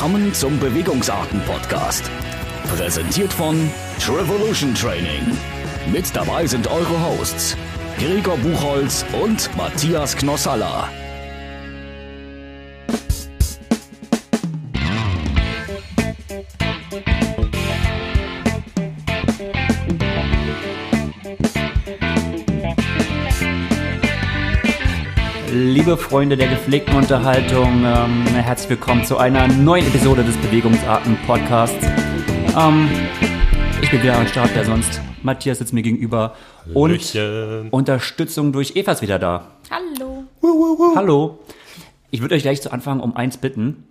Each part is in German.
Willkommen zum Bewegungsarten-Podcast. Präsentiert von Trevolution Training. Mit dabei sind eure Hosts Gregor Buchholz und Matthias Knossalla. Liebe Freunde der gepflegten Unterhaltung, ähm, herzlich willkommen zu einer neuen Episode des Bewegungsarten-Podcasts. Ähm, ich bin wieder am Start, der sonst. Matthias sitzt mir gegenüber. Und Hallöchen. Unterstützung durch Eva ist wieder da. Hallo. Hallo. Ich würde euch gleich zu Anfang um eins bitten.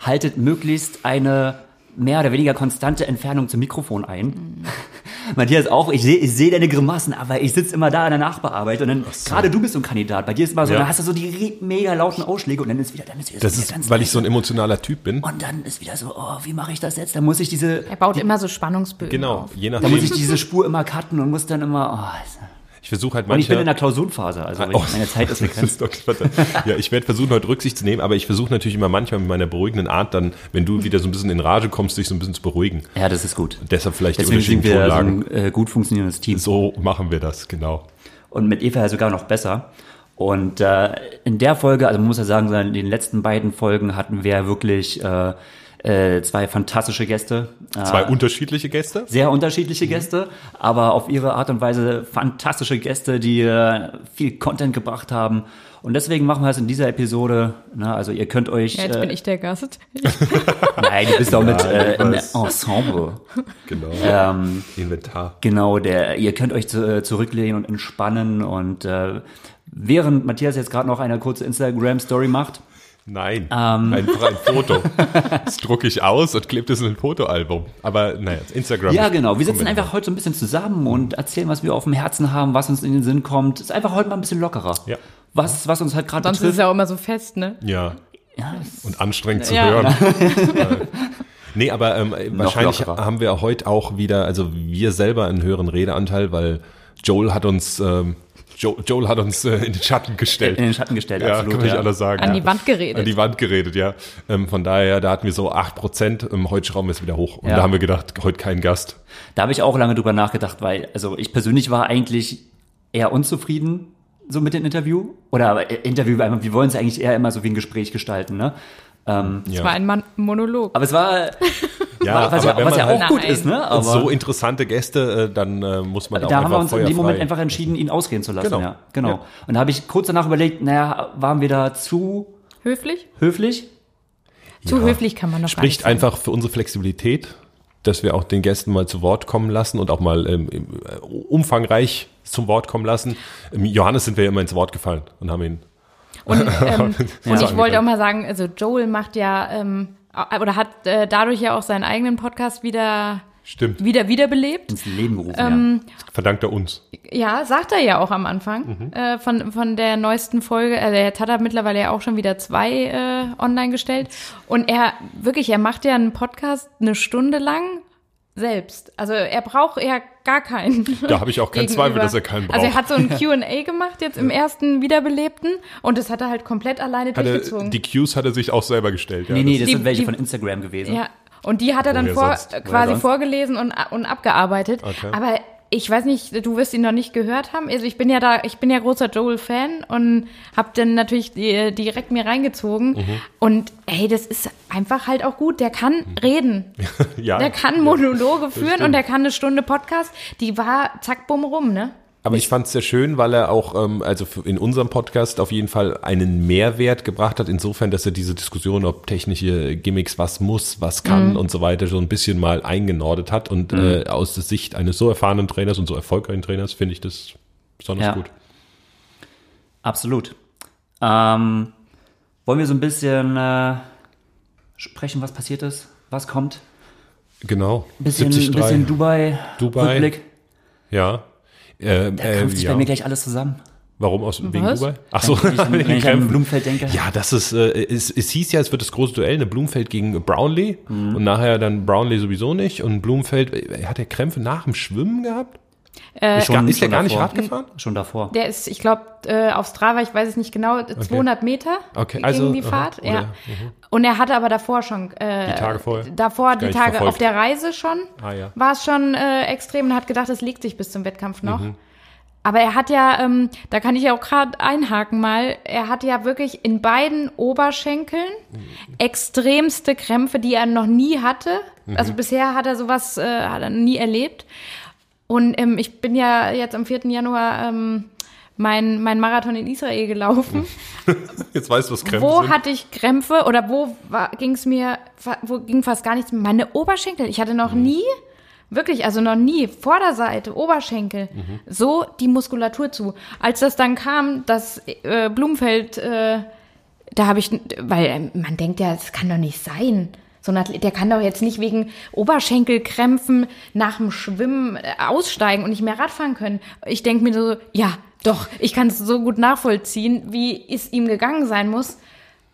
Haltet möglichst eine mehr oder weniger konstante Entfernung zum Mikrofon ein. Matthias auch, ich sehe ich seh deine Grimassen, aber ich sitze immer da in der Nachbearbeitung und dann, gerade du bist so ein Kandidat, bei dir ist immer so, Ja. dann hast du so die mega lauten Ausschläge und dann ist wieder, dann ist wieder Das so ist, ganz weil ich so ein emotionaler Typ bin. und dann ist wieder so, oh, wie mache ich das jetzt? Dann muss ich diese, Er baut immer so Spannungsbögen Genau, auf. je dann nachdem. muss ich diese Spur immer cutten und muss dann immer, oh, ist- Ich versuche halt und ich bin in manchmal. der Klausurenphase, also Oh. meine Zeit ist begrenzt. ja, ich werde versuchen, heute Rücksicht zu nehmen, aber ich versuche natürlich immer manchmal mit meiner beruhigenden Art dann, wenn du wieder so ein bisschen in Rage kommst, dich so ein bisschen zu beruhigen. Ja, das ist gut. Und deshalb vielleicht Deswegen die sind unterschiedlichen wir so Tonlagen. ein äh, gut funktionierendes Team. So machen wir das, genau. und mit Eva sogar noch besser. Und äh, in der Folge, also man muss ja sagen, so in den letzten beiden Folgen hatten wir wirklich äh, äh, zwei fantastische Gäste. Äh, Zwei unterschiedliche Gäste. sehr unterschiedliche Mhm. Gäste, aber auf ihre Art und Weise fantastische Gäste, die äh, viel Content gebracht haben. Und deswegen machen wir es in dieser Episode. Ne, also ihr könnt euch. Ja, jetzt äh, bin ich der Gast. Nein, du bist auch mit äh, im. Ensemble. Genau. Ähm, Inventar. Genau, der, ihr könnt euch zu, äh, zurücklehnen und entspannen und äh, während Matthias jetzt gerade noch eine kurze Instagram-Story macht, Nein, Ähm. einfach ein Foto. Das drucke ich aus und klebe das in ein Fotoalbum. Aber naja, Instagram. Ja, genau. Wir sitzen einfach heute so ein bisschen zusammen und erzählen, was wir auf dem Herzen haben, was uns in den Sinn kommt. Ist einfach heute mal ein bisschen lockerer. Ja. Was, was uns halt gerade Sonst ist betrifft. es ja auch immer so fest, ne? Ja. Ja, Und anstrengend zu Ja. hören. Äh, nee, aber ähm, wahrscheinlich lockerer. haben wir heute auch wieder, also wir selber einen höheren Redeanteil, weil Joel hat uns, ähm, jo Joel hat uns äh, in den Schatten gestellt. in den Schatten gestellt, ja, absolut. kann man ja. anders sagen. An ja. die Wand geredet. An die Wand geredet, ja. Ähm, von daher, da hatten wir so 8%, ähm, heute schrauben wir es wieder hoch. Und Ja. da haben wir gedacht, heute kein Gast. Da habe ich auch lange drüber nachgedacht, weil, also ich persönlich war eigentlich eher unzufrieden so mit dem Interview. Oder äh, Interview, weil wir wollen es eigentlich eher immer so wie ein Gespräch gestalten, ne? Ähm, Es war ein Mon Monolog. aber es war, Ja, was, aber ja, wenn was ja man auch gut Nein. ist, ne? Aber so interessante Gäste, äh, dann äh, muss man auch da haben wir einfach uns in dem Moment einfach entschieden, ihn ausreden zu lassen. Genau. Ja, genau. Ja. Und da habe ich kurz danach überlegt, naja, waren wir da zu Höflich? höflich? Zu höflich kann man noch spricht einfach für unsere Flexibilität, dass wir auch den Gästen mal zu Wort kommen lassen und auch mal ähm, äh, umfangreich zum Wort kommen lassen. Johannes sind wir ja immer ins Wort gefallen und haben ihn. Und, ähm, Ja. und ich wollte auch mal sagen, also Joel macht ja, ähm, oder hat äh, dadurch ja auch seinen eigenen Podcast wieder, Stimmt, wieder wiederbelebt. Ins Leben gerufen, Ähm, verdankt er uns. Ja, sagt er ja auch am Anfang äh, von, von der neuesten Folge. Also jetzt hat er mittlerweile ja auch schon wieder zwei äh, online gestellt. Und er, wirklich, er macht ja einen Podcast eine Stunde lang selbst. Also er braucht ja gar keinen. Da habe ich auch keinen gegenüber. Zweifel, dass er keinen braucht. Also er hat so ein Q&A gemacht jetzt im ersten Wiederbelebten und das hat er halt komplett alleine Hat er, durchgezogen. die Cues hat er sich auch selber gestellt. Ja. Nee, nee, das Die- sind welche die- von Instagram gewesen. Ja, und die hat er dann vor, äh, quasi vorgelesen und, und abgearbeitet. Okay. Aber ich weiß nicht, du wirst ihn noch nicht gehört haben. Also ich bin ja da, ich bin ja großer Joel-Fan und hab dann natürlich die, direkt mir reingezogen. Mhm. Und ey, das ist einfach halt auch gut. Der kann reden. ja. Der kann Monologe führen stimmt. und der kann eine Stunde Podcast. Die war zack, bumm, rum, ne? Aber ich fand es sehr schön, weil er auch, ähm, also in unserem Podcast auf jeden Fall einen Mehrwert gebracht hat, insofern, dass er diese Diskussion, ob technische Gimmicks was muss, was kann und so weiter, so ein bisschen mal eingenordet hat. Und äh, aus der Sicht eines so erfahrenen Trainers und so erfolgreichen Trainers finde ich das besonders Ja. gut. Absolut. Ähm, wollen wir so ein bisschen äh, sprechen, was passiert ist? Was kommt? Genau. Ein bisschen, 73. bisschen Dubai, Dubai. Rückblick. Ja. Äh, Da äh, krampft sich ja. bei mir gleich alles zusammen. Warum aus wegen Was? Dubai? Ach so, Wenn ich, wenn wegen ich an Kämpfen. Blumfeld denke. Ja, das ist, äh, es, es hieß ja, es wird das große Duell, eine Blumfeld gegen Brownlee Mhm. und nachher dann Brownlee sowieso nicht und Blumfeld, äh, hat er Krämpfe nach dem Schwimmen gehabt? Äh, Schon- ist der gar nicht. Rad gefahren? Schon davor. Der ist, ich glaube, äh, auf Strava, ich weiß es nicht genau, 200 Meter Okay, gegen also, die aha, Fahrt. oder- ja. Und er hatte aber davor schon, äh, Die Tage vorher? davor die Tage verfolgt. auf der Reise schon, Ah, ja. war es schon äh, extrem und hat gedacht, es legt sich bis zum Wettkampf noch. Mhm. Aber er hat ja, ähm, da kann ich ja auch gerade einhaken mal, er hat ja wirklich in beiden Oberschenkeln extremste Krämpfe, die er noch nie hatte. Mhm. Also bisher hat er sowas äh, hat er nie erlebt. Und ähm, ich bin ja jetzt am 4. Januar ähm, mein, mein Marathon in Israel gelaufen. Jetzt weißt du, was Krämpfe Wo sind. hatte ich Krämpfe oder wo ging es mir, wo ging fast gar nichts mehr? Meine Oberschenkel. Ich hatte noch nie, wirklich, also noch nie, Vorderseite, Oberschenkel, so die Muskulatur zu. Als das dann kam, das äh, Blumenfeld, äh, da habe ich, weil äh, man denkt ja, das kann doch nicht sein. So ein Athlet, der kann doch jetzt nicht wegen Oberschenkelkrämpfen nach dem Schwimmen äh, aussteigen und nicht mehr Radfahren können. Ich denke mir so, ja, doch, ich kann es so gut nachvollziehen, wie es ihm gegangen sein muss.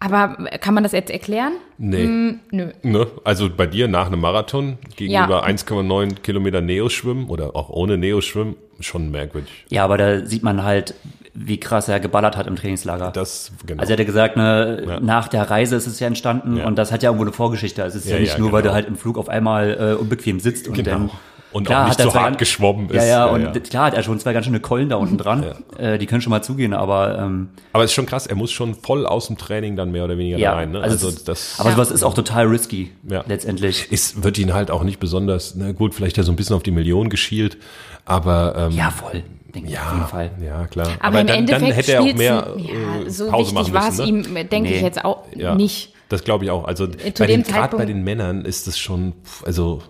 Aber äh, kann man das jetzt erklären? Nee. Hm, nö. Ne? Also bei dir nach einem Marathon gegenüber Ja. 1,9 Kilometer Neoschwimmen oder auch ohne Neoschwimmen schon merkwürdig. Ja, aber da sieht man halt, wie krass er geballert hat im Trainingslager. Das, genau. Also er hat gesagt, ne, Ja. nach der Reise ist es ja entstanden Ja. und das hat ja irgendwo eine Vorgeschichte. Es ist ja, Ja, nicht ja, nur, weil genau. du halt im Flug auf einmal äh, unbequem sitzt und Genau. dann Und klar, auch nicht hat so hart ganz- geschwommen ist. Ja, ja, Ja, und ja. klar hat er schon zwei ganz schöne Keulen da unten dran. Äh, die können schon mal zugehen, aber ähm, Aber es ist schon krass, er muss schon voll aus dem Training dann mehr oder weniger ja, rein. Ne? also, Also, es- das aber sowas ist auch total risky Ja. letztendlich. ist, wird ihn halt auch nicht besonders, na gut, vielleicht ja so ein bisschen auf die Million geschielt, aber ähm, Ja, voll, denke ich auf jeden Fall. ja klar. Aber, im dann, Endeffekt dann hätte er auch mehr ja, äh, so Pause wichtig machen war es müssen. Ne? ihm, denke ich Nee. jetzt auch Ja, nicht. Das glaube ich auch. Also bei den, gerade Zeitpunkt- bei den Männern ist es schon, also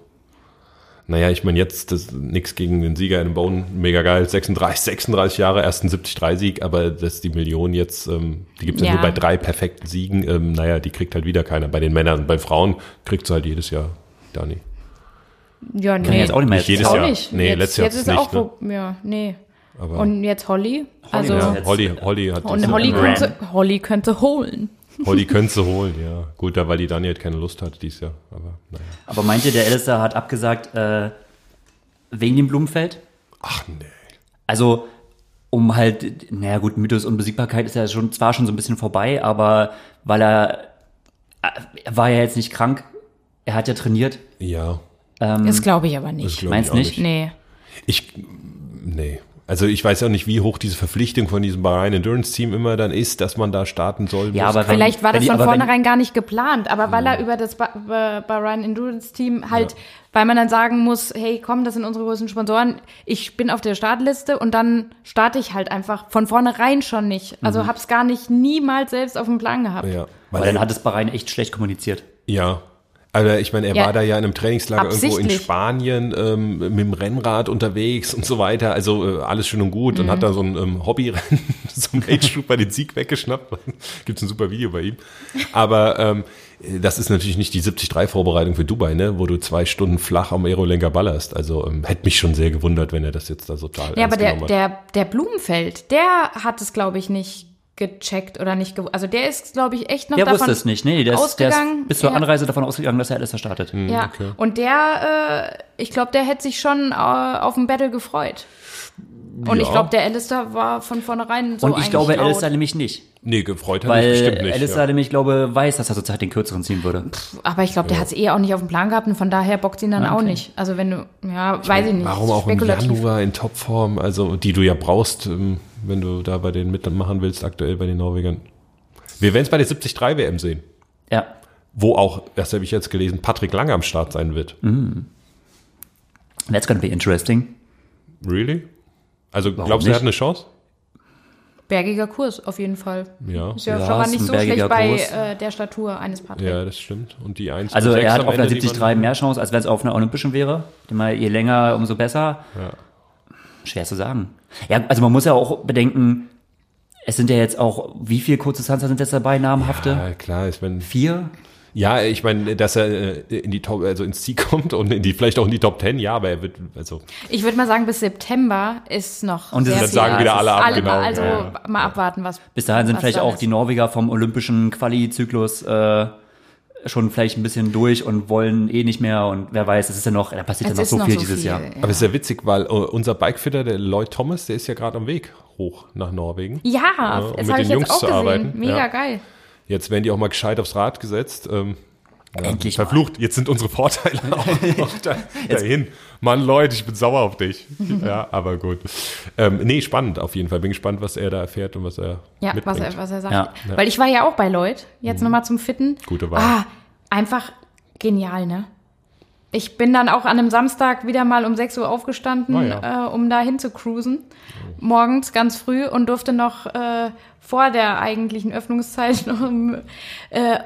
naja, ich meine jetzt, das nix gegen den Sieger in Bone, mega geil, 36, 36 Jahre, ersten 73-Sieg, aber dass die Million jetzt, ähm, die gibt es ja. Ja. nur bei drei perfekten Siegen, ähm, naja, die kriegt halt wieder keiner. Bei den Männern, bei Frauen kriegt sie halt jedes Jahr, Dani. Ja, nee. Kann ich jetzt auch nicht mehr Nicht jedes auch Jahr. nicht. Nee, jetzt, letztes Jahr jetzt ist ist es auch, nicht, ne? wo, ja, nee. Aber Und jetzt Holly. Also, ja. ja, Holly, Holly hat und Holly könnte, Holly könnte holen. Holly könnte sie holen, ja. Gut, da weil die Dani halt keine Lust hat dieses Jahr, aber naja. Aber meint ihr, der Alistair hat abgesagt äh, wegen dem Blumenfeld? Ach nee. Also, um halt, naja gut, Mythos Unbesiegbarkeit ist ja schon, zwar schon so ein bisschen vorbei, aber weil er, äh, er war ja jetzt nicht krank, er hat ja trainiert. Ja, Das glaube ich aber das nicht. Meinst ich auch nicht? Nee. Ich, nee. Also ich weiß auch nicht, wie hoch diese Verpflichtung von diesem Bahrain Endurance Team immer dann ist, dass man da starten soll. Ja, muss, aber kann. Vielleicht war das von vornherein gar nicht geplant, aber weil er über das Ba- Ba- Bahrain Endurance Team halt, weil man dann sagen muss, hey, komm, das sind unsere größten Sponsoren, ich bin auf der Startliste und dann starte ich halt einfach von vornherein schon nicht. Also hab's gar nicht niemals selbst auf dem Plan gehabt. Ja, Weil weil dann hat es Bahrain echt schlecht kommuniziert. ja. Also ich meine, er Ja. war da ja in einem Trainingslager irgendwo in. Spanien ähm, mit dem Rennrad unterwegs und so weiter. Also äh, alles schön und gut Mhm. und hat da so ein ähm, Hobbyrennen, so ein Age Trooper den Sieg weggeschnappt. Gibt's ein super Video bei ihm. Aber ähm, das ist natürlich nicht die 73-Vorbereitung für Dubai, ne, wo du zwei Stunden flach am Aerolenker ballerst. Also ähm, hätte mich schon sehr gewundert, wenn er das jetzt da total Ja, aber der, der, der Blumenfeld, der hat es, glaube ich, nicht gecheckt oder nicht gew Also der ist, glaube ich, echt noch Der davon wusste es nicht, nee, der ist, der ist ausgegangen. bis zur Ja. Anreise davon ausgegangen, dass er Alistair startet. Ja, und der, äh, ich glaube, der hätte sich schon äh, auf ein Battle gefreut. Und ich Ja. glaube, der Alistair war von vornherein so Und ich glaube, laut. Alistair nämlich nicht. Nee, gefreut hat Weil mich bestimmt nicht. Alistair ja. nämlich, glaube weiß, dass er zurzeit den kürzeren ziehen würde. Aber ich glaube, der hat es eh auch nicht auf dem Plan gehabt und von daher bockt ihn dann Ah, auch okay. nicht. Also wenn du, ja, weiß ich nicht. Warum auch im. Januar in Topform, also die du ja brauchst, ähm, wenn du da bei denen mitmachen willst, aktuell bei den Norwegern. Wir werden es bei der 73 WM sehen, Ja. wo auch, das habe ich jetzt gelesen, Patrick Lange am Start sein wird. That's gonna be interesting. Really? Also glaubst du, er hat eine Chance? Bergiger Kurs, auf jeden Fall. Ja. Ist ja, Ja, schon mal nicht so schlecht bergiger bei Kurs. äh, der Statur eines Patrick. Ja, das stimmt. Und die 1 Also er hat auf die 73 man- mehr Chance, als wenn es auf einer Olympischen wäre. Immer je länger, umso besser. Schwer zu sagen. Ja, also man muss ja auch bedenken, es sind ja jetzt auch, wie viele kurze Distanzer sind jetzt dabei, namhafte? Ja, klar, ich meine, Vier? ja, ich meine, dass er äh, in die Top, also ins Ziel kommt und in die, vielleicht auch in die Top 10, ja, aber er wird, also, Ich würde mal sagen, bis September ist noch Und sehr dann sagen wieder alle ist ab, Alle, genau. also ja. mal abwarten, was Bis dahin sind vielleicht auch ist. die Norweger vom olympischen Quali-Zyklus äh, schon vielleicht ein bisschen durch und wollen eh nicht mehr und wer weiß, es ist ja noch, da passiert Es ja noch so noch viel so dieses viel, Jahr. ja. Aber es ist ja witzig, weil äh, unser Bikefitter, der Lloyd Thomas, der ist ja gerade am Weg hoch nach Norwegen. Ja, um das mit habe den ich Jungs jetzt auch zu gesehen. arbeiten. Mega Ja. geil. Jetzt werden die auch mal gescheit aufs Rad gesetzt. Ähm, ja, Endlich Verflucht, jetzt sind unsere Vorteile auch noch da, dahin. Mann, Leute, ich bin sauer auf dich. ja, aber gut. Ähm, nee, spannend auf jeden Fall. Bin gespannt, was er da erfährt und was er Ja, was er, was er sagt. Ja. Weil ich war ja auch bei Lloyd, jetzt nochmal zum Fitten. Gute Wahl. Ah, einfach genial, ne? Ich bin dann auch an einem Samstag wieder mal um 6 Uhr aufgestanden, Ah, ja. äh, um da hin zu cruisen. Morgens ganz früh und durfte noch äh, vor der eigentlichen Öffnungszeit noch um, äh,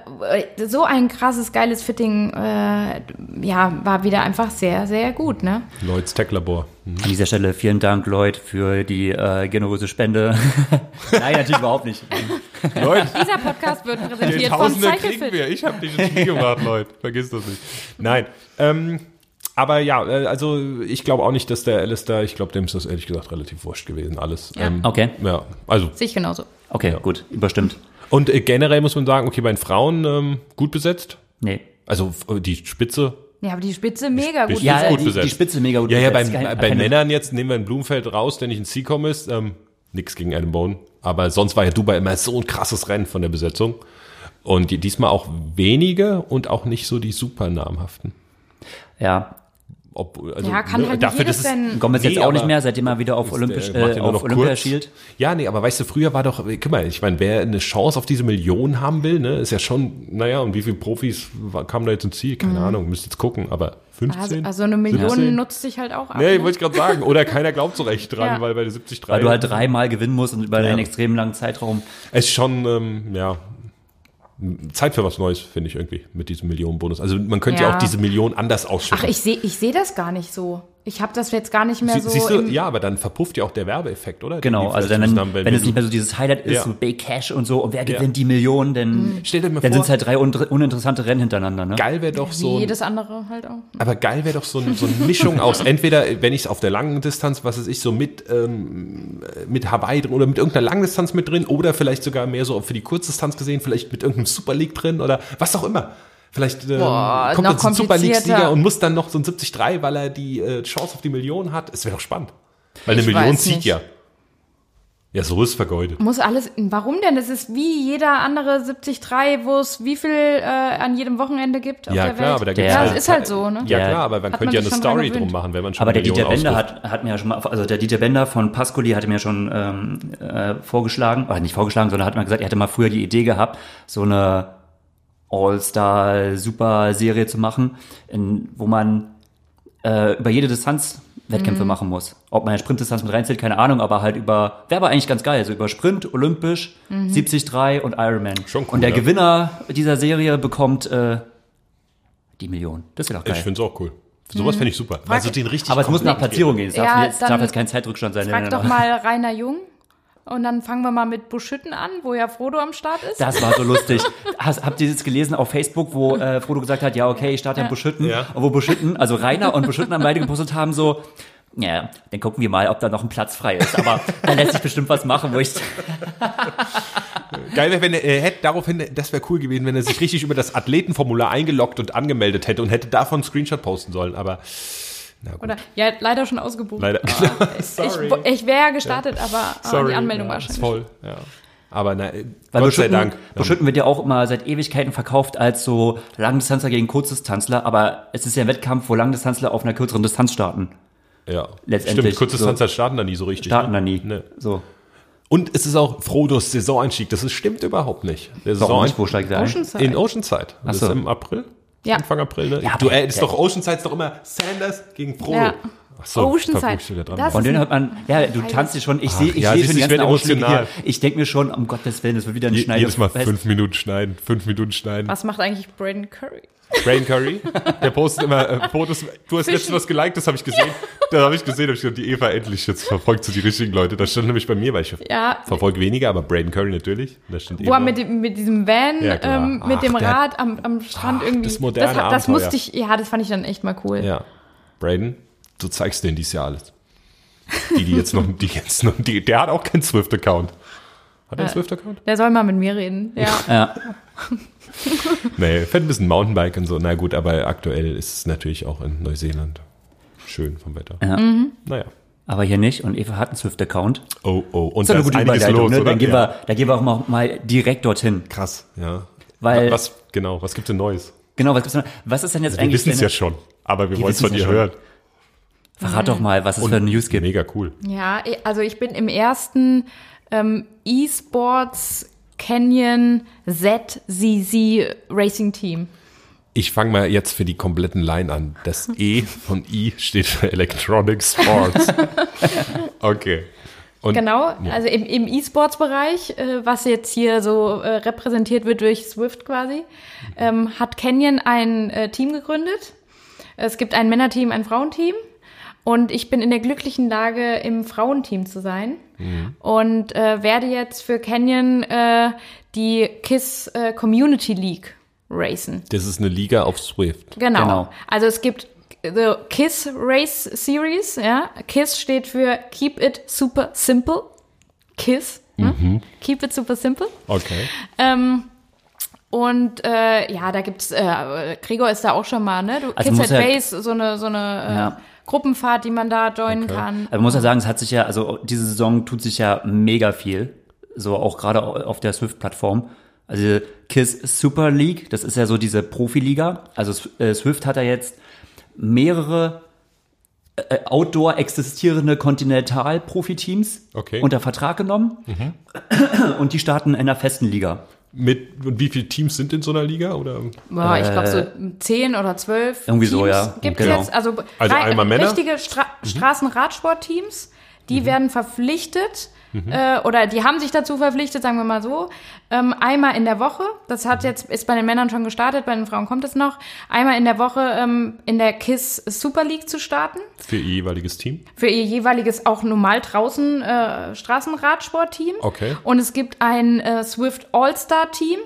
so ein krasses, geiles Fitting, äh, ja, war wieder einfach sehr, sehr gut, ne? Lloyds Tech-Labor. An dieser Stelle vielen Dank, Lloyd, für die äh, generöse Spende. Nein, natürlich überhaupt nicht. Lloyd, Dieser Podcast wird den präsentiert von Cyclefit. wir. Ich habe dich ins Spiel gebracht, Lloyd. Vergiss das nicht. Nein. Ähm, aber ja, äh, also ich glaube auch nicht, dass der Alistair, ich glaube, dem ist das ehrlich gesagt relativ wurscht gewesen, alles. Ja. Ähm, Okay. Ja, also Sehe ich genauso. Okay, gut, überstimmt. Und äh, generell muss man sagen, okay, bei den Frauen ähm, gut besetzt. Nee. Also f- die Spitze. Ja, aber die Spitze mega gut. Spitze Ja, ist gut die, besetzt. die Spitze mega gut Ja, ja, besetzt. beim, Keine- bei keine- Männern jetzt nehmen wir einen Blumenfeld raus, der nicht ein C-Com ist. Ähm, nix gegen Adam Bone. Aber sonst war ja Dubai immer so ein krasses Rennen von der Besetzung. Und die, diesmal auch wenige und auch nicht so die super namhaften. Ja, Ob, also, Ja, kann halt nicht jedes dass es- Rennen- Gomez Nee, jetzt auch nicht aber- mehr, seitdem er wieder auf, Olympisch, äh, macht äh, ja auf noch Olympia kurz. schielt. Ja, nee, aber weißt du, früher war doch, guck mal, ich meine, wer eine Chance auf diese Million haben will, ne, ist ja schon, naja, und wie viele Profis kamen da jetzt ins Ziel? Keine Ahnung, müsst jetzt gucken, aber Also, 15? also eine Million 17? nutzt sich halt auch ab. Nee, ne? wollte ich gerade sagen. Oder keiner glaubt so recht dran, Ja. weil bei der 73 Weil du halt dreimal gewinnen musst und über einen extrem langen Zeitraum. Es ist schon, ähm, ja, Zeit für was Neues, finde ich irgendwie, mit diesem Millionenbonus. Also man könnte ja, Ja. auch diese Million anders ausschütten. Ach, ich sehe ich seh das gar nicht so. Ich habe das jetzt gar nicht mehr Sie, so. siehst du, ja, aber dann verpufft ja auch der Werbeeffekt, oder? Genau, die also dann, wenn, zusammen- wenn es nicht mehr so dieses Highlight ist, Ja. so Big Cash und so, und wer gewinnt die Million, dann, Stell dir mal dann sind es halt drei un uninteressante Rennen hintereinander. Ne? Geil wäre doch wie so. ein- jedes andere halt auch. Aber geil wäre doch so, so eine Mischung aus, entweder, wenn ich es auf der langen Distanz, was weiß ich, so mit, ähm, mit Hawaii drin oder mit irgendeiner Langdistanz mit drin oder vielleicht sogar mehr so für die Kurzdistanz gesehen, vielleicht mit irgendeinem Super League drin oder was auch immer. Vielleicht ähm, Boah, kommt jetzt ein Super League-Sieger und muss dann noch so ein 73, weil er die äh, Chance auf die Million hat. Es wäre doch spannend. Weil eine Ich Million zieht nicht. ja. Ja, so ist vergeudet. Muss alles. Warum denn? Es ist wie jeder andere 73, wo es wie viel äh, an jedem Wochenende gibt auf Ja, der klar, Welt. aber da Der- gibt's ja, halt- es ist halt so, ne? Ja, Der- klar, aber man könnte ja eine Story drum machen, wenn man schon Aber der Dieter Million Bender hat, hat mir ja schon mal, also der Dieter Bender von Pascoli hatte mir schon ähm, äh, vorgeschlagen, oder nicht vorgeschlagen, sondern hat mal gesagt, er hatte mal früher die Idee gehabt, so eine All-Star-Super-Serie zu machen, in, wo man äh, über jede Distanz Wettkämpfe Mhm. machen muss. Ob man eine Sprintdistanz mit reinzählt, keine Ahnung, aber halt über, wäre aber eigentlich ganz geil, so über Sprint, Olympisch, Mhm. 73 und Ironman. Schon cool, und der ja. Gewinner dieser Serie bekommt äh, die Million. Das wäre doch geil. Ich finde es auch cool. Sowas fände ich super. Also den richtig aber es muss nach Platzierung gehen. Es darf, Ja, jetzt, dann darf jetzt kein Zeitrückstand sein. Frag doch mal Rainer Jung. Und dann fangen wir mal mit Buschütten an, wo ja Frodo am Start ist. Das war so lustig. Hast, habt ihr das gelesen auf Facebook, wo äh, Frodo gesagt hat, ja, okay, ich starte in Buschütten. Ja. Und wo Buschütten, also Rainer und Buschütten haben beide gepostet haben, so, ja, dann gucken wir mal, ob da noch ein Platz frei ist. Aber da lässt sich bestimmt was machen, wo ich. Geil wäre, wenn er, er hätte daraufhin, das wäre cool gewesen, wenn er sich richtig über das Athletenformular eingeloggt und angemeldet hätte und hätte davon einen Screenshot posten sollen. Aber. Oder ja, leider schon ausgebucht. Leider. Ich, ich wäre ja gestartet, aber äh, die Anmeldung ja, war ist schon. voll. Ja. Aber na, Weil Gott sei Dank. Buschütten wird ja auch immer seit Ewigkeiten verkauft als so Langdistanzler gegen Kurzdistanzler, aber es ist ja ein Wettkampf, wo Langdistanzler auf einer kürzeren Distanz starten. Ja, letztendlich Stimmt, kurze so- starten da nie so richtig. Starten ne? da nie. Ne. So. Und es ist auch Frodos Saisoneinstieg. Das ist, stimmt überhaupt nicht. Der Warum nicht? Wo steigt er ein? Oceanside. in Oceanside. Das so. ist im April. Ja. Anfang April, ne? Ja, du, aber- ey, das ist doch Oceanside ist doch immer Sanders gegen Frodo. Ja. Ach so, Oceanside. wieder dran. Das denen ein- hört man, ja, du tanzt dir schon, ich sehe ich ja, sehe siehst schon die ich ganzen emotional. hier. Ich denke mir schon, um Gottes Willen, das wird wieder ein Je, Schneider. jedes Mal fünf Minuten schneiden, fünf Minuten schneiden. Was macht eigentlich Braden Curry? Brain Curry, der postet immer äh, Fotos. Du hast letztens was geliked, das habe ich gesehen. Da habe ich gesehen, habe ich gesagt, die Eva endlich jetzt verfolgt sie die richtigen Leute. Das stand nämlich bei mir, weil ich Ja. verfolge weniger, aber Brain Curry natürlich. Da stand Wo er mit, dem, mit diesem Van, Ja, ähm, mit Ach, dem der- Rad am, am Strand Ach, irgendwie. das moderne das, das musste ich, ja, das fand ich dann echt mal cool. Ja, Braden, du zeigst denen dies Jahr alles. Die, die jetzt noch, die jetzt noch, die, der hat auch keinen Swift-Account. Hat er einen Swift-Account? Der soll mal mit mir reden. Ja. Ja. Nee, fährt ein bisschen Mountainbike und so. Na gut, aber aktuell ist es natürlich auch in Neuseeland schön vom Wetter. Ja. Naja. Aber hier nicht. Und Eva hat einen Swift-Account. Oh, oh. Und Ist doch da eine ist gute los, ne? oder? Dann gehen, ja. wir, da gehen wir auch mal, mal direkt dorthin. Krass, ja. Weil- was, genau, was gibt's denn Neues? Genau, was, gibt's noch? was ist denn jetzt Wir eigentlich wissen es ja schon, aber wir wollen es von dir hören. Verrat doch mal, was es für News gibt. Mega cool. Ja, also ich bin im ersten ähm, E-Sports Canyon ZZZ Racing Team. Ich fange mal jetzt für die kompletten Line an. Das E von I steht für Electronic Sports. okay. Und Genau, also im, im E-Sports-Bereich, äh, was jetzt hier so äh, repräsentiert wird durch Swift quasi, ähm, hat Canyon ein äh, Team gegründet. Es gibt ein Männerteam, ein Frauenteam. Und ich bin in der glücklichen Lage, im Frauenteam zu sein. Und äh, werde jetzt für Canyon äh, die KISS äh, Community League racen. das ist eine Liga auf Swift. Genau. Genau. Also es gibt the KISS Race Series, ja. KISS steht für Keep It Super Simple. KISS. Ne? Keep It Super Simple. Okay. Ähm, und äh, ja, da gibt's, äh, Gregor ist da auch schon mal, ne? Du, Also Kids at ja- Base, so eine, so eine äh, Ja. Gruppenfahrt, die man da joinen kann. Also man muss ja sagen, es hat sich ja, also diese Saison tut sich ja mega viel. So auch gerade auf der Swift-Plattform. Also KISS Super League, das ist ja so diese Profiliga. Also äh, Swift hat ja jetzt mehrere äh, outdoor existierende Kontinental-Profiteams Okay. unter Vertrag genommen. Und die starten in einer festen Liga. Mit, und wie viele Teams sind in so einer Liga? Oder? Ja, ich glaube so zehn oder zwölf Irgendwie Teams so, ja. Gibt's Genau. jetzt, also, Also einmal Männer? richtige Stra Straßenradsportteams, die werden verpflichtet Mhm. äh, oder die haben sich dazu verpflichtet, sagen wir mal so, ähm, einmal in der Woche. Das hat Mhm. jetzt ist bei den Männern schon gestartet, bei den Frauen kommt es noch. Einmal in der Woche ähm, in der KISS Super League zu starten Für ihr jeweiliges Team? für ihr jeweiliges auch normal draußen äh, Straßenradsportteam. Okay. Und es gibt ein äh, Swift All-Star Team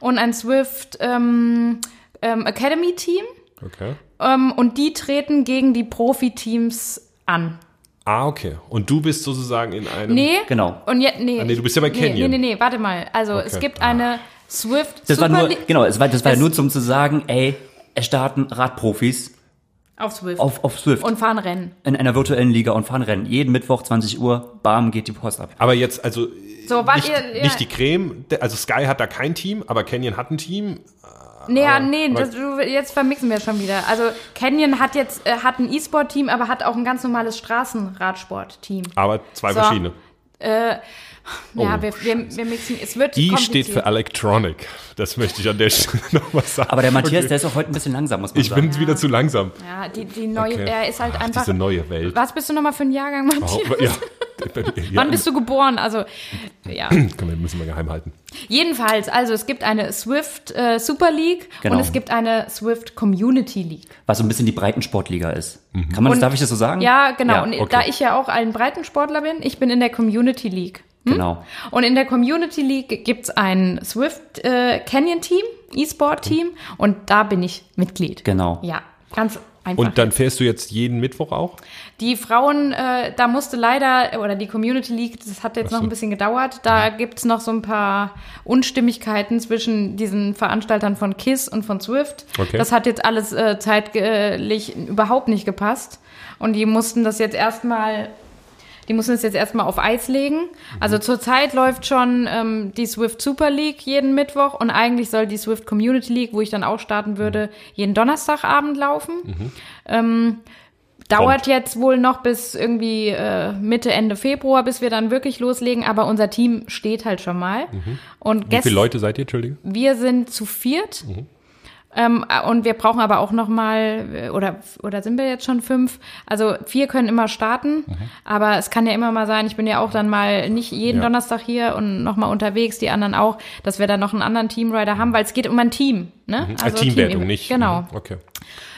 und ein Swift ähm, ähm, Academy Team. Okay. Ähm, und die treten gegen die Profi-Teams an. Ah, okay. Und du bist sozusagen in einem. Nee. Genau. Und jetzt, nee. Ah, nee, du bist ja bei Nee, Canyon. nee, nee, nee, warte mal. Also es Okay. gibt eine Swift Das war Super nur, League genau, es war, das war Es- nur zum zu sagen, ey, es starten Radprofis auf Swift auf, auf Swift. und fahren Rennen. in einer virtuellen Liga und fahren Rennen. Jeden Mittwoch 20 Uhr, bam, geht die Post ab. Aber jetzt, also. So, war nicht, ihr- ja. nicht die Creme, also Sky hat da kein Team, aber Canyon hat ein Team. Nee, ja, nee, das, du, jetzt vermixen wir schon wieder. Also Canyon hat jetzt äh, hat ein E-Sport-Team, aber hat auch ein ganz normales Straßenradsport-Team. Aber zwei So. verschiedene. Ja, Oh, wir, wir, wir mixen. Es wird I steht für Electronic. Das möchte ich an der Stelle nochmal sagen. Aber der Matthias, Okay. der ist auch heute ein bisschen langsam, muss man Ich sagen. bin wieder zu langsam. Ja, die, die neue, Okay. er ist halt Ach, einfach. diese neue Welt. Was bist du nochmal für ein Jahrgang, Matthias? Oh, ja. Wann bist du geboren? Also, ja. Können wir müssen wir geheim halten. Jedenfalls, also es gibt eine Swift äh, Super League Genau. und es gibt eine Swift Community League. Was so ein bisschen die Breitensportliga ist. Kann man das, Und- darf ich das so sagen? Ja, genau. Ja, und okay. da ich ja auch ein Breitensportler bin, ich bin in der Community League. Genau. Und in der Community League gibt's ein Swift äh, Canyon Team, E-Sport Team und da bin ich Mitglied. Genau. Ja, ganz einfach. Und dann fährst du jetzt jeden Mittwoch auch? Die Frauen, äh, da musste leider, oder die Community League, das hat jetzt so. noch ein bisschen gedauert, da gibt's noch so ein paar Unstimmigkeiten zwischen diesen Veranstaltern von KISS und von Swift. Okay. Das hat jetzt alles äh, zeitlich überhaupt nicht gepasst. Und die mussten das jetzt erstmal, die mussten es jetzt erstmal auf Eis legen. Also zurzeit läuft schon ähm, die Swift Super League jeden Mittwoch und eigentlich soll die Swift Community League, wo ich dann auch starten würde, jeden Donnerstagabend laufen. Ähm, Dauert jetzt wohl noch bis irgendwie äh, Mitte, Ende Februar, bis wir dann wirklich loslegen, aber unser Team steht halt schon mal. Und Wie viele Leute seid ihr, Entschuldige? wir sind zu viert. Ähm, und wir brauchen aber auch noch mal oder oder sind wir jetzt schon fünf? Also vier können immer starten, aber es kann ja immer mal sein. Ich bin ja auch dann mal nicht jeden Ja. Donnerstag hier und noch mal unterwegs, die anderen auch, dass wir dann noch einen anderen Teamrider haben, weil es geht um ein Team, ne? Also Teamwertung Team- nicht. Genau. Mhm, Okay.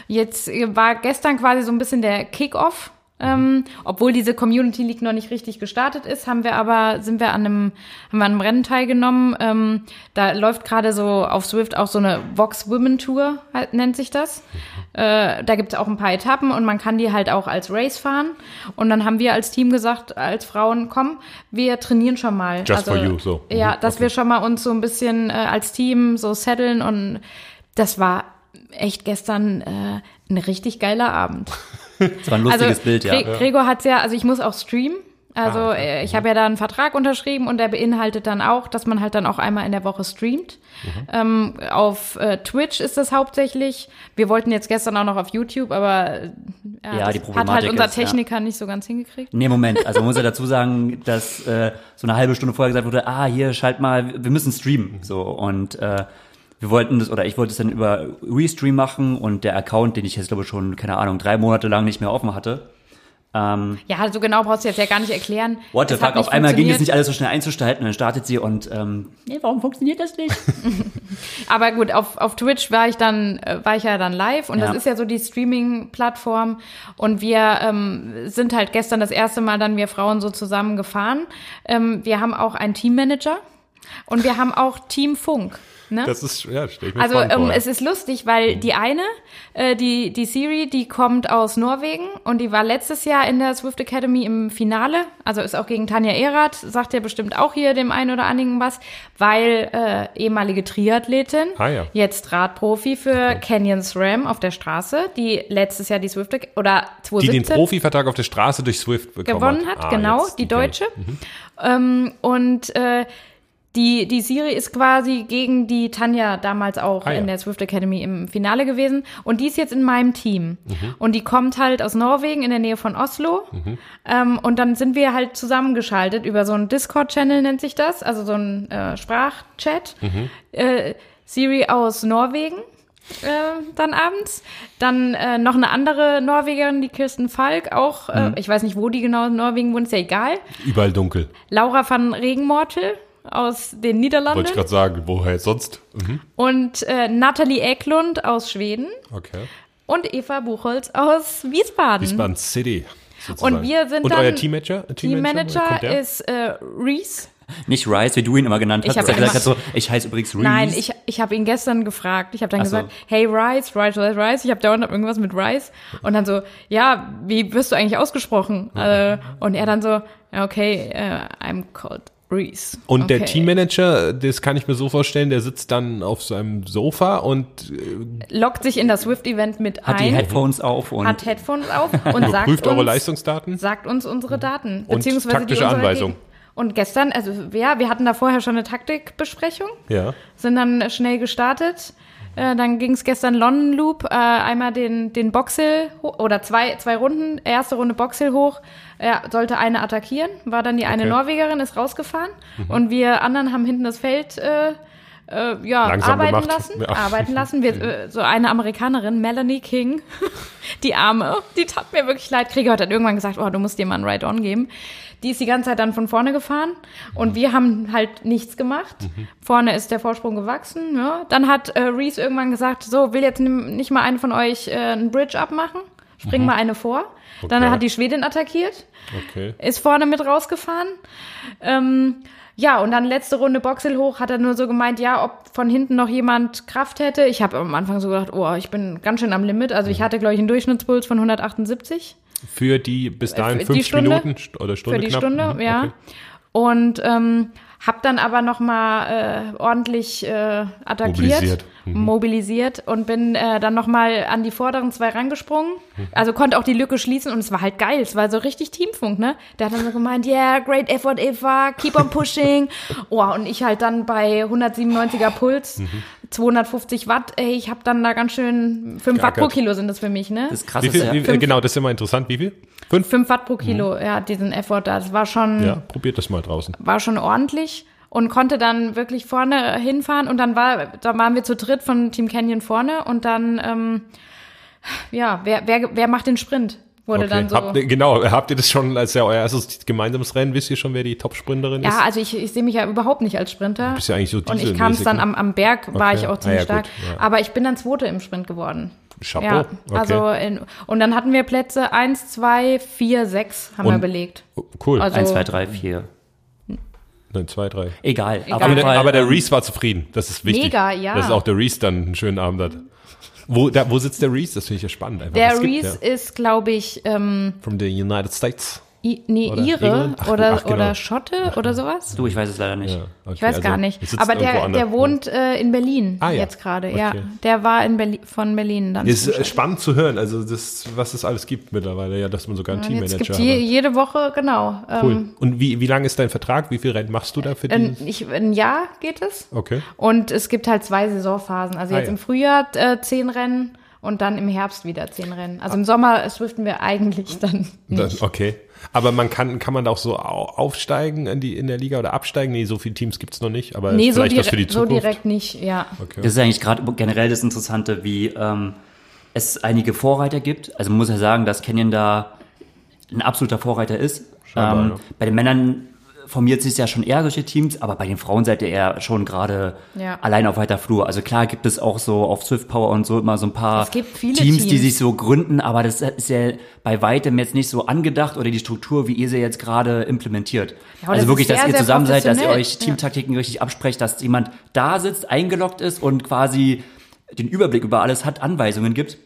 Jetzt war gestern quasi so ein bisschen der Kick-Off Ähm, obwohl diese Community League noch nicht richtig gestartet ist, haben wir aber, sind wir an einem, haben wir an einem Rennen teilgenommen. Ähm, da läuft gerade so auf Swift auch so eine Vox Women Tour, halt, nennt sich das. Äh, da gibt es auch ein paar Etappen und man kann die halt auch als Race fahren. Und dann haben wir als Team gesagt, als Frauen, komm, wir trainieren schon mal. Just for you, so. Ja, Mhm, dass okay. wir schon mal uns so ein bisschen äh, als Team so setteln und das war echt gestern äh, ein richtig geiler Abend. Das war ein lustiges Bild, ja. Gre Gregor hat's ja, also ich muss auch streamen. Also Ah, okay. äh, ich habe ja da einen Vertrag unterschrieben und der beinhaltet dann auch, dass man halt dann auch einmal in der Woche streamt. Mhm. Ähm, auf äh, Twitch ist das hauptsächlich. Wir wollten jetzt gestern auch noch auf YouTube, aber äh, Ja, die hat halt unser ist, ja. Techniker nicht so ganz hingekriegt. Nee, Moment. Also man muss ja dazu sagen, dass äh, so eine halbe Stunde vorher gesagt wurde, ah, hier, schalt mal, wir müssen streamen. So, und äh, wir wollten das, oder ich wollte es dann über Restream machen und der Account, den ich jetzt glaube ich schon, keine Ahnung, drei Monate lang nicht mehr offen hatte. Ähm, Ja, so genau brauchst du jetzt ja gar nicht erklären. what the fuck, auf einmal ging es nicht alles so schnell einzustalten und dann startet sie und ähm, nee, warum funktioniert das nicht? Aber gut, auf, auf Twitch war ich dann, äh, war ich ja dann live und Ja. das ist ja so die Streaming-Plattform. Und wir ähm, sind halt gestern das erste Mal dann wir Frauen so zusammen gefahren. Ähm, wir haben auch einen Teammanager und wir haben auch Team Funk. Ne? Das ist, ja, stell ich mir Also ähm, es ist lustig, weil die eine, äh, die, die Siri, die kommt aus Norwegen und die war letztes Jahr in der Swift Academy im Finale, also ist auch gegen Tanja Erath, sagt ja bestimmt auch hier dem einen oder anderen was, weil äh, ehemalige Triathletin, Ah, ja. jetzt Radprofi für Canyon SRAM auf der Straße, die letztes Jahr die Swift oder die den 2017 Profivertrag auf der Straße durch Swift gewonnen hat, Ah, genau, die okay. Deutsche. Ähm, und äh, die, die Siri ist quasi gegen die Tanja damals auch Ah, ja. in der Swift Academy im Finale gewesen. Und die ist jetzt in meinem Team. Mhm. Und die kommt halt aus Norwegen in der Nähe von Oslo. Ähm, und dann sind wir halt zusammengeschaltet über so einen Discord-Channel nennt sich das, also so ein äh, Sprachchat. Mhm. Äh, Siri aus Norwegen äh, dann abends. Dann äh, noch eine andere Norwegerin, die Kirsten Falk, auch, Mhm. äh, ich weiß nicht, wo die genau in Norwegen wohnt, ist ja egal. Überall dunkel. Laura van Regenmortel aus den Niederlanden Wollte ich gerade sagen, woher sonst? Mhm. und äh, Nathalie Eklund aus Schweden Okay. und Eva Buchholz aus Wiesbaden. Wiesbaden City. sozusagen. Und wir sind Und dann euer Teammanager? Teammanager Kommt der? ist äh, Reese. Nicht Rice, wie du ihn immer genannt hast. Ich er gesagt hat so, ich heiße übrigens Reese. Nein, ich, ich habe ihn gestern gefragt. Ich habe dann Ach so. gesagt, hey Rice, Rice, Rice, Rice. Ich habe dauernd irgendwas mit Rice. Und dann so, ja, wie wirst du eigentlich ausgesprochen? Äh, und er dann so, ja, okay, äh, I'm called Reese. Und okay. der Teammanager, das kann ich mir so vorstellen, der sitzt dann auf seinem Sofa und äh, lockt sich in das Swift-Event mit hat die ein, Headphones auf und hat Headphones auf und sagt prüft eure uns, Leistungsdaten. sagt uns unsere Daten. Und beziehungsweise taktische die Anweisung. Geg- Und gestern, also ja, wir hatten da vorher schon eine Taktikbesprechung. Ja. sind dann schnell gestartet. Äh, dann ging es gestern London Loop, äh, einmal den, den Boxhill ho- oder zwei, zwei Runden, erste Runde Boxhill hoch, er sollte eine attackieren, war dann die eine Okay. Norwegerin, ist rausgefahren. Und wir anderen haben hinten das Feld äh, äh, ja, Langsam arbeiten gemacht. lassen. Ja. Arbeiten lassen. Wir, äh, so eine Amerikanerin, Melanie King, die Arme, die tat mir wirklich leid. Krieger hat dann irgendwann gesagt, oh, du musst dir mal einen Ride-On geben. Die ist die ganze Zeit dann von vorne gefahren und wir haben halt nichts gemacht. Vorne ist der Vorsprung gewachsen. Ja. Dann hat äh, Reese irgendwann gesagt, so, will jetzt nicht mal eine von euch äh, einen Bridge abmachen? Spring mal eine vor. Dann Okay. hat die Schwedin attackiert Okay. ist vorne mit rausgefahren. Ähm, ja, und dann letzte Runde Boxel hoch hat er nur so gemeint, ja, ob von hinten noch jemand Kraft hätte. Ich habe am Anfang so gedacht, oh, ich bin ganz schön am Limit. Also Mhm. ich hatte, glaube ich, einen Durchschnittspuls von 178 Für die bis dahin Äh, die fünf Stunde? Minuten oder Stunde für die knapp? Stunde, Mhm, ja. okay. Und ähm, habe dann aber noch mal äh, ordentlich äh, attackiert, Mobilisiert. Mhm. mobilisiert und bin äh, dann noch mal an die vorderen zwei rangesprungen. Mhm. Also konnte auch die Lücke schließen und es war halt geil. Es war so richtig Teamfunk, ne? Der hat dann so gemeint, yeah, great effort, Eva, keep on pushing. oh, und ich halt dann bei 197er Puls, Mhm. 250 Watt. Ey, ich habe dann da ganz schön 5 Watt pro. Kilo sind das für mich, ne? das Wie ist viel, ja, wie, äh, Fünf- genau, das ist immer interessant. Wie viel? Fünf? 5 Watt pro Kilo, ja, diesen Effort da. Das war schon, Ja, probiert das mal draußen. war schon ordentlich und konnte dann wirklich vorne hinfahren und dann war, da waren wir zu dritt von Team Canyon vorne und dann, ähm, ja, wer, wer, wer macht den Sprint? Wurde dann so. Habt, genau, habt ihr das schon als ja euer erstes gemeinsames Rennen? Wisst ihr schon, wer die Top-Sprinterin ist? ja, also ich, ich sehe mich ja überhaupt nicht als Sprinter. bist ja eigentlich so Und ich kam es dann am, am Berg, war Okay. ich auch Ah, ziemlich ja, stark. gut, ja. Aber ich bin dann Zweite im Sprint geworden. Chapeau. Ja, okay. also in, und dann hatten wir Plätze 1, 2, 4, 6 haben wir Und- belegt. Oh, cool. also- 1, 2, 3, 4. Nein, zwei, drei. Egal. Egal. Aber der, Fall, aber der ähm, Reese war zufrieden. Das ist wichtig. Mega, ja. Dass auch der Reese dann einen schönen Abend hat. Wo, da, wo sitzt der Reese? Das finde ich ja spannend. Einfach. Der Es gibt, Reese ja. ist, glaube ich, ähm, From the United States. I, nee, Oder Ire England? Ach, oder, ach, genau. oder Schotte oder sowas. Du, ich weiß es leider nicht. Ja, okay, Ich weiß also gar nicht. Aber der, der wohnt äh, in Berlin Ah, ja. jetzt gerade. Ja, Okay. der war in Berlin, von Berlin dann. Ist äh, spannend zu hören, also das, was es alles gibt mittlerweile, ja, dass man sogar einen jetzt Teammanager gibt je, hat. jede Woche, genau. Cool. Ähm, Und wie, wie lang ist dein Vertrag? Wie viel Rennen machst du da für ein, dieses? ich, ein Jahr geht es. Okay. Und es gibt halt zwei Saisonphasen. Also Ah, jetzt ja. im Frühjahr äh, zehn Rennen und dann im Herbst wieder zehn Rennen. Also im Sommer swiften wir eigentlich dann Dann, nicht. okay. Aber man kann, kann man da auch so au- aufsteigen in, die, in der Liga oder absteigen? Nee, so viele Teams gibt's noch nicht, aber Nee, ist so, vielleicht was für die direkt, so Zukunft. direkt nicht, ja. Okay. Das ist eigentlich gerade generell das Interessante, wie ähm, es einige Vorreiter gibt. Also man muss ja sagen, dass Canyon da ein absoluter Vorreiter ist. Scheinbar, ähm, ja. Bei den Männern formiert sich ja schon eher solche Teams, aber bei den Frauen seid ihr eher schon gerade Ja. allein auf weiter Flur. Also klar gibt es auch so auf Swift Power und so immer so ein paar viele Teams, die Teams. sich so gründen, aber das ist ja bei weitem jetzt nicht so angedacht oder die Struktur, wie ihr sie jetzt gerade implementiert. Ja, also das wirklich, ist dass sehr, ihr sehr zusammen seid, dass ihr euch Ja. Teamtaktiken richtig absprecht, dass jemand da sitzt, eingeloggt ist und quasi den Überblick über alles hat, Anweisungen gibt.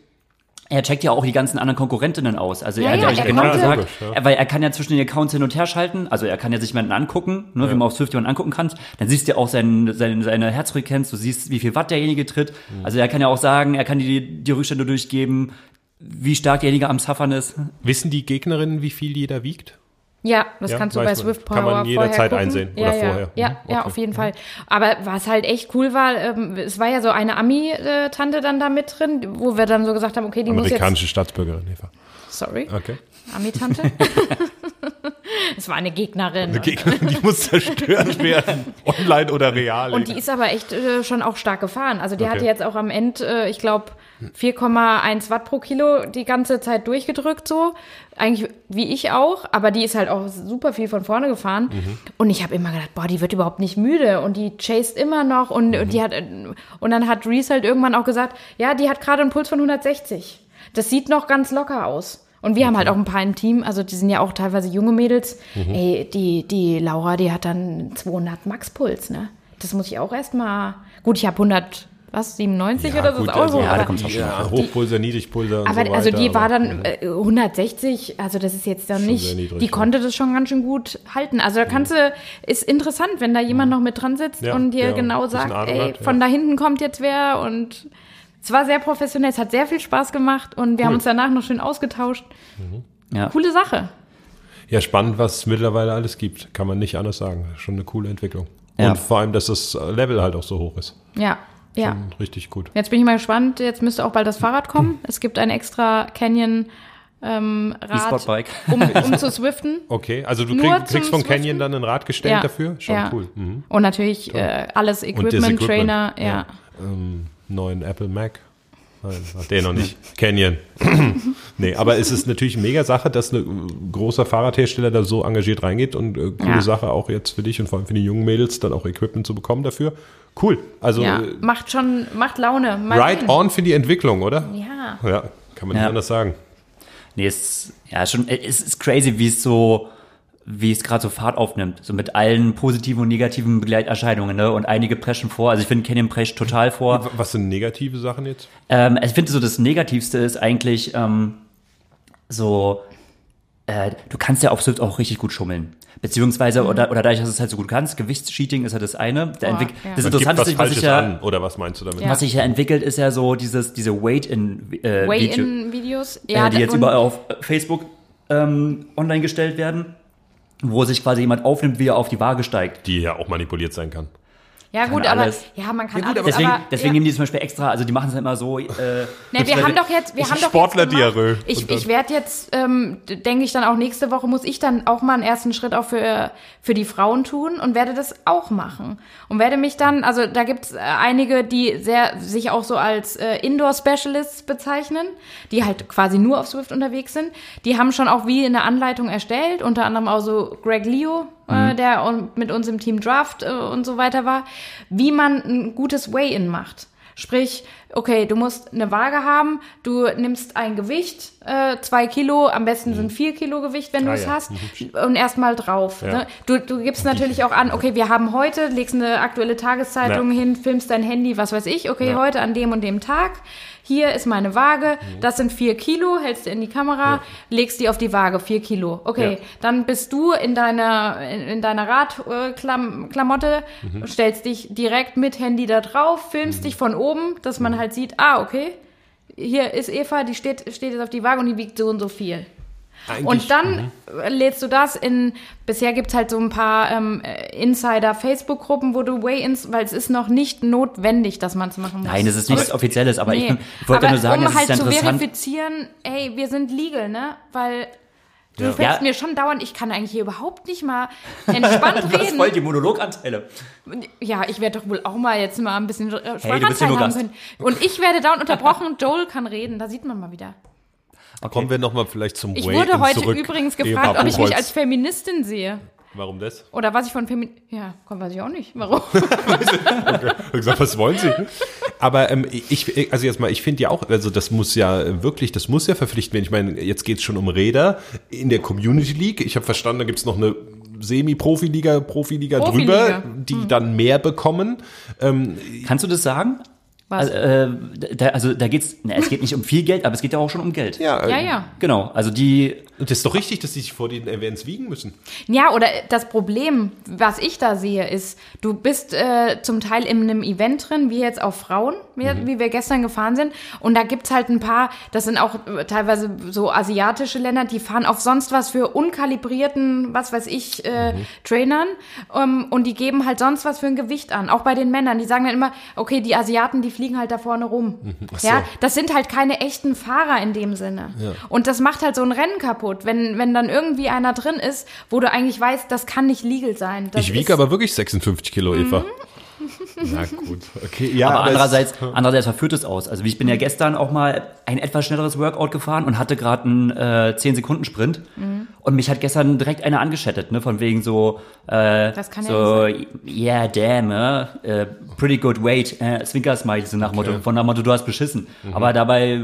Er checkt ja auch die ganzen anderen Konkurrentinnen aus. Also Ja, er hat ja, ja, er genau konnte- ja. er- weil er kann ja zwischen den Accounts hin und her schalten. Also er kann ja sich jemanden angucken, ne, wie man auf Swift jemanden angucken kann. Dann siehst du auch sein, sein, seine Herzfrequenz, du siehst, wie viel Watt derjenige tritt. Mhm. Also er kann ja auch sagen, er kann dir die, die Rückstände durchgeben, wie stark derjenige am Suffern ist. Wissen die Gegnerinnen, wie viel jeder wiegt? Ja, das Ja, kannst du bei. Swift Power Kann man jederzeit einsehen ja, oder ja. vorher. Ja, Mhm, ja, okay. auf jeden Fall. Aber was halt echt cool war, ähm, es war ja so eine Ami-Tante dann da mit drin, wo wir dann so gesagt haben, okay, die muss jetzt... Amerikanische Staatsbürgerin, Eva. Sorry, Okay. Ami-Tante. es war eine Gegnerin. Eine Gegnerin, die muss zerstört werden. Online oder real. Und die ist aber echt äh, schon auch stark gefahren. Also die Okay. hatte jetzt auch am Ende, äh, ich glaube, 4,1 Watt pro Kilo die ganze Zeit durchgedrückt so. Eigentlich wie ich auch, aber die ist halt auch super viel von vorne gefahren. Mhm. Und ich habe immer gedacht, boah, die wird überhaupt nicht müde und die chased immer noch und, Mhm. und die hat äh, und dann hat Reese halt irgendwann auch gesagt, ja, die hat gerade einen Puls von 160. Das sieht noch ganz locker aus. Und wir haben halt auch ein paar im Team, also die sind ja auch teilweise junge Mädels. Mhm. Ey, die, die Laura, die hat dann 200 Max-Puls, ne? Das muss ich auch erstmal. Gut, ich habe 100, was, 97 Ja, oder so gut, ist auch also- so. Ja, da aber kommt's auch schon. ja, Hochpulser, Niedrigpulser und aber so weiter. also die war aber- dann äh, 160, also das ist jetzt dann nicht, niedrig, die ja. konnte das schon ganz schön gut halten. Also da kannst du, ist interessant, wenn da jemand noch mit dran sitzt Ja, und dir genau sagt, ey, hat, ja. von da hinten kommt jetzt wer und es war sehr professionell, es hat sehr viel Spaß gemacht und wir haben uns danach noch schön ausgetauscht. Ja. Coole Sache. Ja, spannend, was es mittlerweile alles gibt. Kann man nicht anders sagen. Schon eine coole Entwicklung. Ja. Und vor allem, dass das Level halt auch so hoch ist. Ja, ja. Schon richtig gut. Jetzt bin ich mal gespannt, jetzt müsste auch bald das Fahrrad kommen. Es gibt ein extra Canyon ähm, Rad, E-Sport-Bike. um, um zu swiften. Okay, also du krieg, kriegst von Swiften? Canyon dann ein Rad gestellt dafür? Schon ja. cool. Mhm. Und natürlich äh, alles das Equipment, Trainer, ja. ja. Ähm, neuen Apple Mac. Nein, ach, der noch nicht. Canyon. nee, aber es ist natürlich eine mega Sache, dass ein großer Fahrradhersteller da so engagiert reingeht und äh, coole Ja. Sache auch jetzt für dich und vor allem für die jungen Mädels dann auch Equipment zu bekommen dafür. Cool. Also ja. äh, Macht schon, macht Laune. Mal right sehen. on für die Entwicklung, oder? Ja. Ja, kann man nicht Ja. anders sagen. Nee, es, ja, schon, es ist crazy, wie es so, wie es gerade so Fahrt aufnimmt. So mit allen positiven und negativen Begleiterscheinungen, ne? Und einige preschen vor. Also ich finde, Canyon prescht total vor. Was sind negative Sachen jetzt? Ähm, ich finde so das Negativste ist eigentlich ähm, so, äh, du kannst ja auf Swift auch richtig gut schummeln. Beziehungsweise, oder, oder dadurch, dass du es halt so gut kannst, Gewichtscheating ist ja das eine. Der Boah, ja. Das Interessante was ist, was Falsches sich ja, an, oder was meinst du damit? Ja. was sich ja entwickelt, ist ja so dieses, diese Weight-in äh, Video, Way-in-Videos. äh, die jetzt überall auf Facebook ähm, online gestellt werden, wo sich quasi jemand aufnimmt, wie er auf die Waage steigt. Die ja auch manipuliert sein kann. Ja, gut, aber alles. ja, man kann Ja, gut, alles. Deswegen, aber, deswegen ja. nehmen die zum Beispiel extra, also die machen es immer so. Äh, Ne, wir haben doch jetzt, wir haben doch Sportler-Diarrhoe. jetzt gemacht- Ich, ich werde jetzt, ähm, denke ich dann auch nächste Woche muss ich dann auch mal einen ersten Schritt auch für für die Frauen tun und werde das auch machen und werde mich dann, also da gibt's äh, einige, die sehr sich auch so als äh, Indoor Specialists bezeichnen, die halt quasi nur auf Swift unterwegs sind. Die haben schon auch wie eine Anleitung erstellt, unter anderem auch so Greg Leo, äh, der und mit uns im Team Draft äh, und so weiter war, wie man ein gutes Way-in macht. Sprich, okay, du musst eine Waage haben, du nimmst ein Gewicht, äh, zwei Kilo, am besten sind vier Kilo Gewicht, wenn du Ah, es ja. hast, und erstmal drauf. Ja. Ne? Du, du gibst natürlich auch an, okay, wir haben heute, legst eine aktuelle Tageszeitung Ja. hin, filmst dein Handy, was weiß ich, okay, heute an dem und dem Tag. Hier ist meine Waage, das sind vier Kilo, hältst du in die Kamera, legst die auf die Waage, vier Kilo. Okay, Ja. dann bist du in deiner, in, in deiner Radklamotte, Mhm. stellst dich direkt mit Handy da drauf, filmst dich von oben, dass man halt sieht, ah, okay, hier ist Eva, die steht, steht jetzt auf die Waage und die wiegt so und so viel. Eigentlich- Und dann äh, lädst du das in, bisher gibt's halt so ein paar ähm, Insider-Facebook-Gruppen, wo du Weigh-ins, weil es ist noch nicht notwendig, dass man es machen muss. Nein, es ist nichts Offizielles, aber ich, Nee. ich wollte aber nur sagen, um es halt ist zu interessant. verifizieren, ey, wir sind legal, ne? Weil du Ja. fällst Ja. mir schon dauernd, ich kann eigentlich hier überhaupt nicht mal entspannt Du hast reden. voll die Monologanteile. Ja, ich werde doch wohl auch mal jetzt mal ein bisschen äh, Hey, haben können. Und ich werde dauernd unterbrochen, Joel kann reden, da sieht man mal wieder. Kommen wir nochmal vielleicht zum Ich wurde heute zurück. übrigens Eva gefragt, ob ich mich als Feministin sehe. Warum das? Oder was ich von Femin... Ja, komm, weiß ich auch nicht. Warum? Ich gesagt, was wollen Sie? Aber ähm, ich, also jetzt mal, ich finde ja auch, also das muss ja wirklich, das muss ja verpflichtend werden. Ich meine, jetzt geht es schon um Räder in der Community League. Ich habe verstanden, da gibt es noch eine Semi-Profiliga, Profiliga Profiliga. drüber, die dann mehr bekommen. Ähm, Kannst du das sagen? Was? Also, äh, da, also da geht's, na, es geht nicht um viel Geld, aber es geht ja auch schon um Geld. ja, äh, Ja, ja. Genau, also die, das ist doch richtig, dass die sich vor den Events wiegen müssen. Ja, oder das Problem, was ich da sehe, ist, du bist äh, zum Teil in einem Event drin, wie jetzt auf Frauen, wie, Mhm. wie wir gestern gefahren sind. Und da gibt's halt ein paar, das sind auch äh, teilweise so asiatische Länder, die fahren auf sonst was für unkalibrierten, was weiß ich, äh, Mhm. Trainern. Ähm, und die geben halt sonst was für ein Gewicht an. Auch bei den Männern. Die sagen dann immer, okay, die Asiaten, die fliegen halt da vorne rum. So. Ja, das sind halt keine echten Fahrer in dem Sinne. Und das macht halt so ein Rennen kaputt, wenn, wenn dann irgendwie einer drin ist, wo du eigentlich weißt, das kann nicht legal sein. Das ich wiege aber wirklich 56 Kilo, Eva. Mhm. Na gut, okay. Ja, aber es- andererseits, andererseits verführt es aus. Also ich bin ja gestern auch mal ein etwas schnelleres Workout gefahren und hatte gerade einen äh, 10-Sekunden-Sprint. Mhm. Und mich hat gestern direkt einer angeschattet, ne? Von wegen so, äh, Das kann ja so, yeah, damn, äh, pretty good weight, äh, Zwinker Smiley, so nach Motto, von der Motto, du hast beschissen. Aber dabei,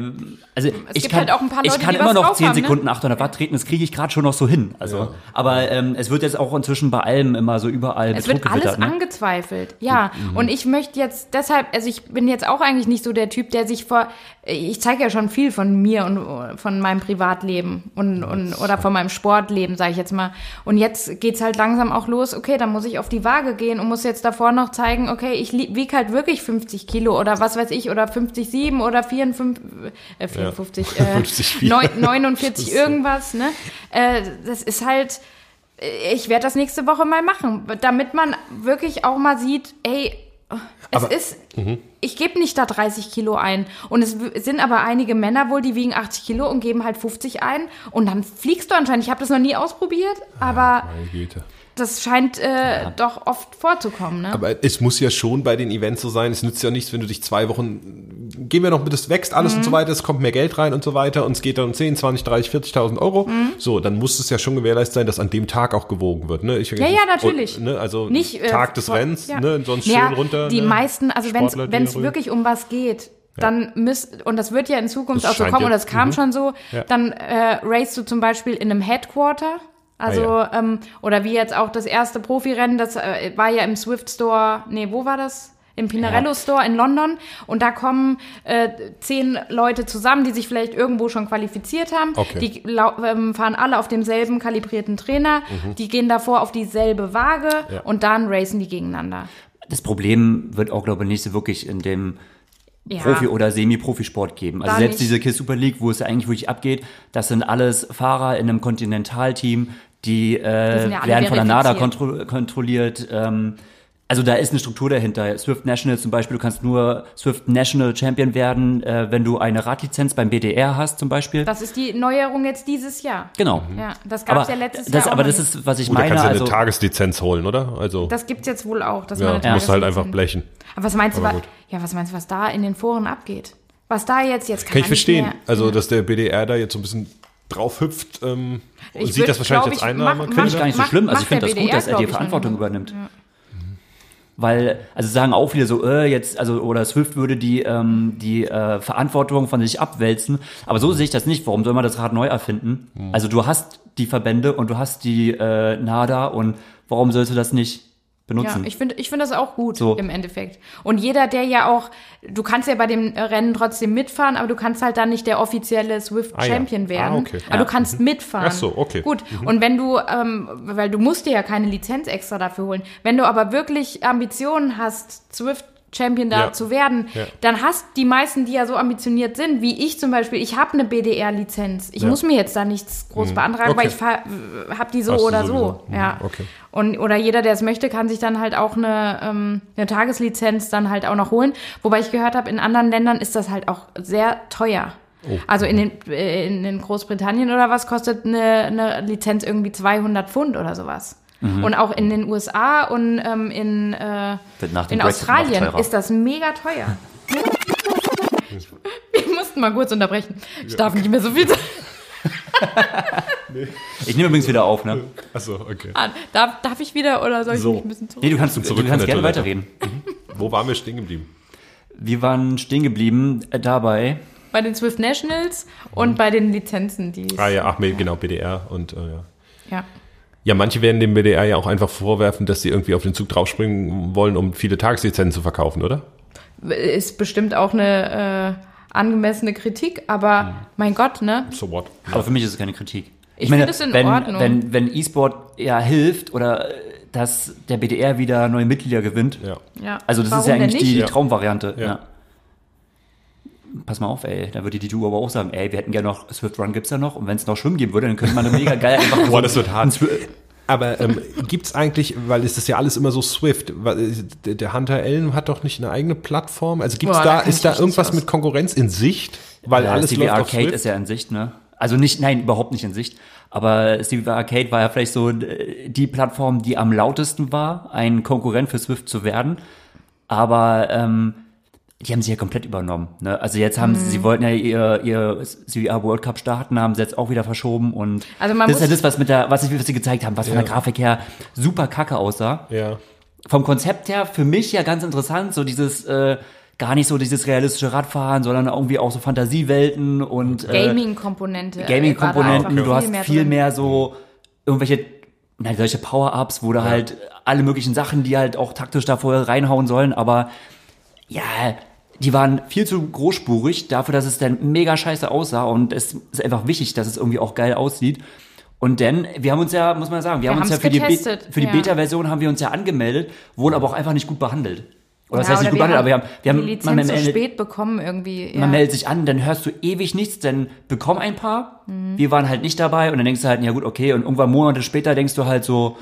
also ich gibt kann, halt auch ein paar ich Leute, kann immer noch drauf 10 haben, ne? Sekunden 800 Watt treten, das kriege ich gerade schon noch so hin. Also, aber ähm, es wird jetzt auch inzwischen bei allem immer so überall Es wird alles ne? angezweifelt, ja. Und ich möchte jetzt deshalb, also ich bin jetzt auch eigentlich nicht so der Typ, der sich vor, ich zeige ja schon viel von mir und von meinem Privatleben und, und oder von meinem Sportleben, sage ich jetzt mal. Und jetzt geht's halt langsam auch los, okay, dann muss ich auf die Waage gehen und muss jetzt davor noch zeigen, okay, ich wiege halt wirklich 50 Kilo oder was weiß ich, oder 50,7 oder 54, äh, 54, äh, 50,4. neun- 49 irgendwas, ne? Äh, das ist halt, ich werde das nächste Woche mal machen, damit man wirklich auch mal sieht, ey, es Aber- ist, ich gebe nicht da 30 Kilo ein. Und es sind aber einige Männer wohl, die wiegen 80 Kilo und geben halt 50 ein. Und dann fliegst du anscheinend. Ich habe das noch nie ausprobiert, aber Meine Güte. Das scheint äh, doch oft vorzukommen. Ne? Aber es muss ja schon bei den Events so sein. Es nützt ja nichts, wenn du dich zwei Wochen, gehen wir noch mit, es wächst alles Mhm. und so weiter, es kommt mehr Geld rein und so weiter und es geht dann um 10, 20, 30, 40.000 Euro. Mhm. So, dann muss es ja schon gewährleistet sein, dass an dem Tag auch gewogen wird. Ne? Ich, Ja, ja, natürlich. Und, ne, also Nicht, äh, Tag des vor- Rennens, ja. ne, sonst Ja, schön runter. Die ne? meisten, also wenn es wirklich um was geht, dann müsst, und das wird ja in Zukunft Das auch so kommen, ja- oder es kam mhm. schon so, Ja. dann äh, racest du zum Beispiel in einem Headquarter. Also, Ah, ähm, oder wie jetzt auch das erste Profirennen, das äh, war ja im Swift Store, nee, wo war das? Im Pinarello Store in London. Und da kommen äh, zehn Leute zusammen, die sich vielleicht irgendwo schon qualifiziert haben. Okay. Die ähm, fahren alle auf demselben kalibrierten Trainer. Die gehen davor auf dieselbe Waage Mhm. Ja. und dann racen die gegeneinander. Das Problem wird auch, glaube ich, nicht so wirklich in dem Ja. Profi- oder Semi-Profisport geben. Also Da selbst nicht. diese Kiss Super League, wo es ja eigentlich wirklich abgeht, das sind alles Fahrer in einem Kontinentalteam, die, äh, ja werden von der NADA kontro kontrolliert. Ähm, also da ist eine Struktur dahinter. Swift National zum Beispiel, du kannst nur Swift National Champion werden, äh, wenn du eine Radlizenz beim BDR hast zum Beispiel. Das ist die Neuerung jetzt dieses Jahr. genau. Ja, das gab es ja letztes das, Jahr. aber das ist, was ich da meine. kannst du eine Also, Tageslizenz holen, oder? Also, Das gibt's jetzt wohl auch. Dass ja, man eine musst halt Tageslizenz- einfach blechen. Aber was meinst du, Aber wa- gut. ja, was meinst du, was da in den Foren abgeht? Was da jetzt, jetzt kann, Kann ich verstehen. Mehr, Also, dass der BDR da jetzt so ein bisschen drauf hüpft ähm, Ich sieht würd, das wahrscheinlich als ich, Einnahme. mach- Finde ich gar nicht so schlimm. Also ich finde das gut, dass er die Verantwortung dann. übernimmt. Weil, also sagen auch viele so, äh, jetzt, also, oder Swift würde die, ähm, die äh, Verantwortung von sich abwälzen. Aber so sehe ich das nicht. Warum soll man das Rad neu erfinden? Also du hast die Verbände und du hast die äh, NADA und warum sollst du das nicht benutzen? Ja, ich finde ich finde das auch gut So. im Endeffekt. Und jeder, der ja auch, du kannst ja bei dem Rennen trotzdem mitfahren, aber du kannst halt dann nicht der offizielle Swift Ah ja. Champion werden. Ah, okay. Aber du kannst mitfahren. Ach so, okay. Gut. Und wenn du, ähm, weil du musst dir ja keine Lizenz extra dafür holen. Wenn du aber wirklich Ambitionen hast, Swift Champion da Ja. zu werden, Ja. dann hast die meisten, die ja so ambitioniert sind, wie ich zum Beispiel, ich habe eine BDR-Lizenz. Ich muss mir jetzt da nichts groß beantragen, weil Mhm. Okay. ich habe die so Hast oder so. Mhm, Ja. okay. Und, oder jeder, der es möchte, kann sich dann halt auch eine, ähm, eine Tageslizenz dann halt auch noch holen. Wobei ich gehört habe, in anderen Ländern ist das halt auch sehr teuer. Oh. Also in, den, äh, in, in Großbritannien oder was kostet eine, eine Lizenz irgendwie 200 Pfund oder sowas. Mhm. Und auch in den USA und ähm, in, äh, in Australien ist das mega teuer. Wir mussten mal kurz unterbrechen. Ich darf nicht mehr so viel sagen. Ich nehme übrigens wieder auf, ne? Achso, okay. Ah, Darf, darf ich wieder oder soll ich So. mich ein bisschen zurück? Nee, du kannst, du, Zurück kannst von der gerne Toilette. weiterreden. Wo waren wir stehen geblieben? Wir waren stehen geblieben äh, dabei. Bei den Swift Nationals und bei den Lizenzen, die Ah ja, ach nee, genau, BDR und äh, ja. ja. Ja, manche werden dem BDR ja auch einfach vorwerfen, dass sie irgendwie auf den Zug draufspringen wollen, um viele Tageslizenzen zu verkaufen, oder? Ist bestimmt auch eine äh, angemessene Kritik, aber mein Gott, ne? So what? Aber für mich ist es keine Kritik. Ich finde es in wenn, Ordnung. Wenn, wenn E-Sport ja hilft oder äh, dass der BDR wieder neue Mitglieder gewinnt. Ja. Ja. Also das Warum ist ja eigentlich die, die. Traumvariante. Ja. Ja. Pass mal auf, ey. Da würde die DTU aber auch sagen, ey, wir hätten gerne noch, Swift Run gibt's ja noch. Und wenn es noch Schwimmen geben würde, dann könnte man eine mega geil einfach Boah, das wird hart. Aber ähm, gibt's eigentlich, weil es ist ja alles immer so Swift, weil, äh, der- Hunter Allen hat doch nicht eine eigene Plattform. Also gibt's Boah, da da, ist da irgendwas mit Konkurrenz in Sicht? Weil Ja, alles Stevie läuft auf Arcade Swift? ist ja in Sicht, ne? Also nicht, nein, überhaupt nicht in Sicht. Aber Stevie Arcade war ja vielleicht so äh, die Plattform, die am lautesten war, ein Konkurrent für Swift zu werden. Aber ähm, die haben sie ja komplett übernommen. Ne? Also jetzt haben sie, Mhm. sie wollten ja ihr, ihr CVR World Cup starten, haben sie jetzt auch wieder verschoben und Also man das ist ja das, was mit der, was, sie- was sie gezeigt haben, was von Ja. der Grafik her super kacke aussah Ja. vom Konzept her für mich ja ganz interessant, so dieses äh, gar nicht so dieses realistische Radfahren, sondern irgendwie auch so Fantasiewelten und äh, Gaming-Komponente. Gaming-Komponenten. war da Du hast viel drin. mehr so irgendwelche nein, solche Power-Ups, wo du halt alle möglichen Sachen, die halt auch taktisch da vorher reinhauen sollen, aber ja, die waren viel zu großspurig dafür, dass es dann mega scheiße aussah und es ist einfach wichtig, dass es irgendwie auch geil aussieht. Und denn, wir haben uns ja, muss man sagen, wir, Wir haben uns ja für die, Be getestet, für die ja. Beta-Version haben wir uns ja angemeldet, wurden aber auch einfach nicht gut behandelt. Oder das Ja, heißt nicht gut behandelt, aber wir haben, wir haben die man, Lizenz so meldet, spät bekommen irgendwie. Ja. man meldet sich an, dann hörst du ewig nichts, dann bekomm ein paar. Mhm. Wir waren halt nicht dabei und dann denkst du halt, ja gut, okay, und irgendwann Monate später denkst du halt so,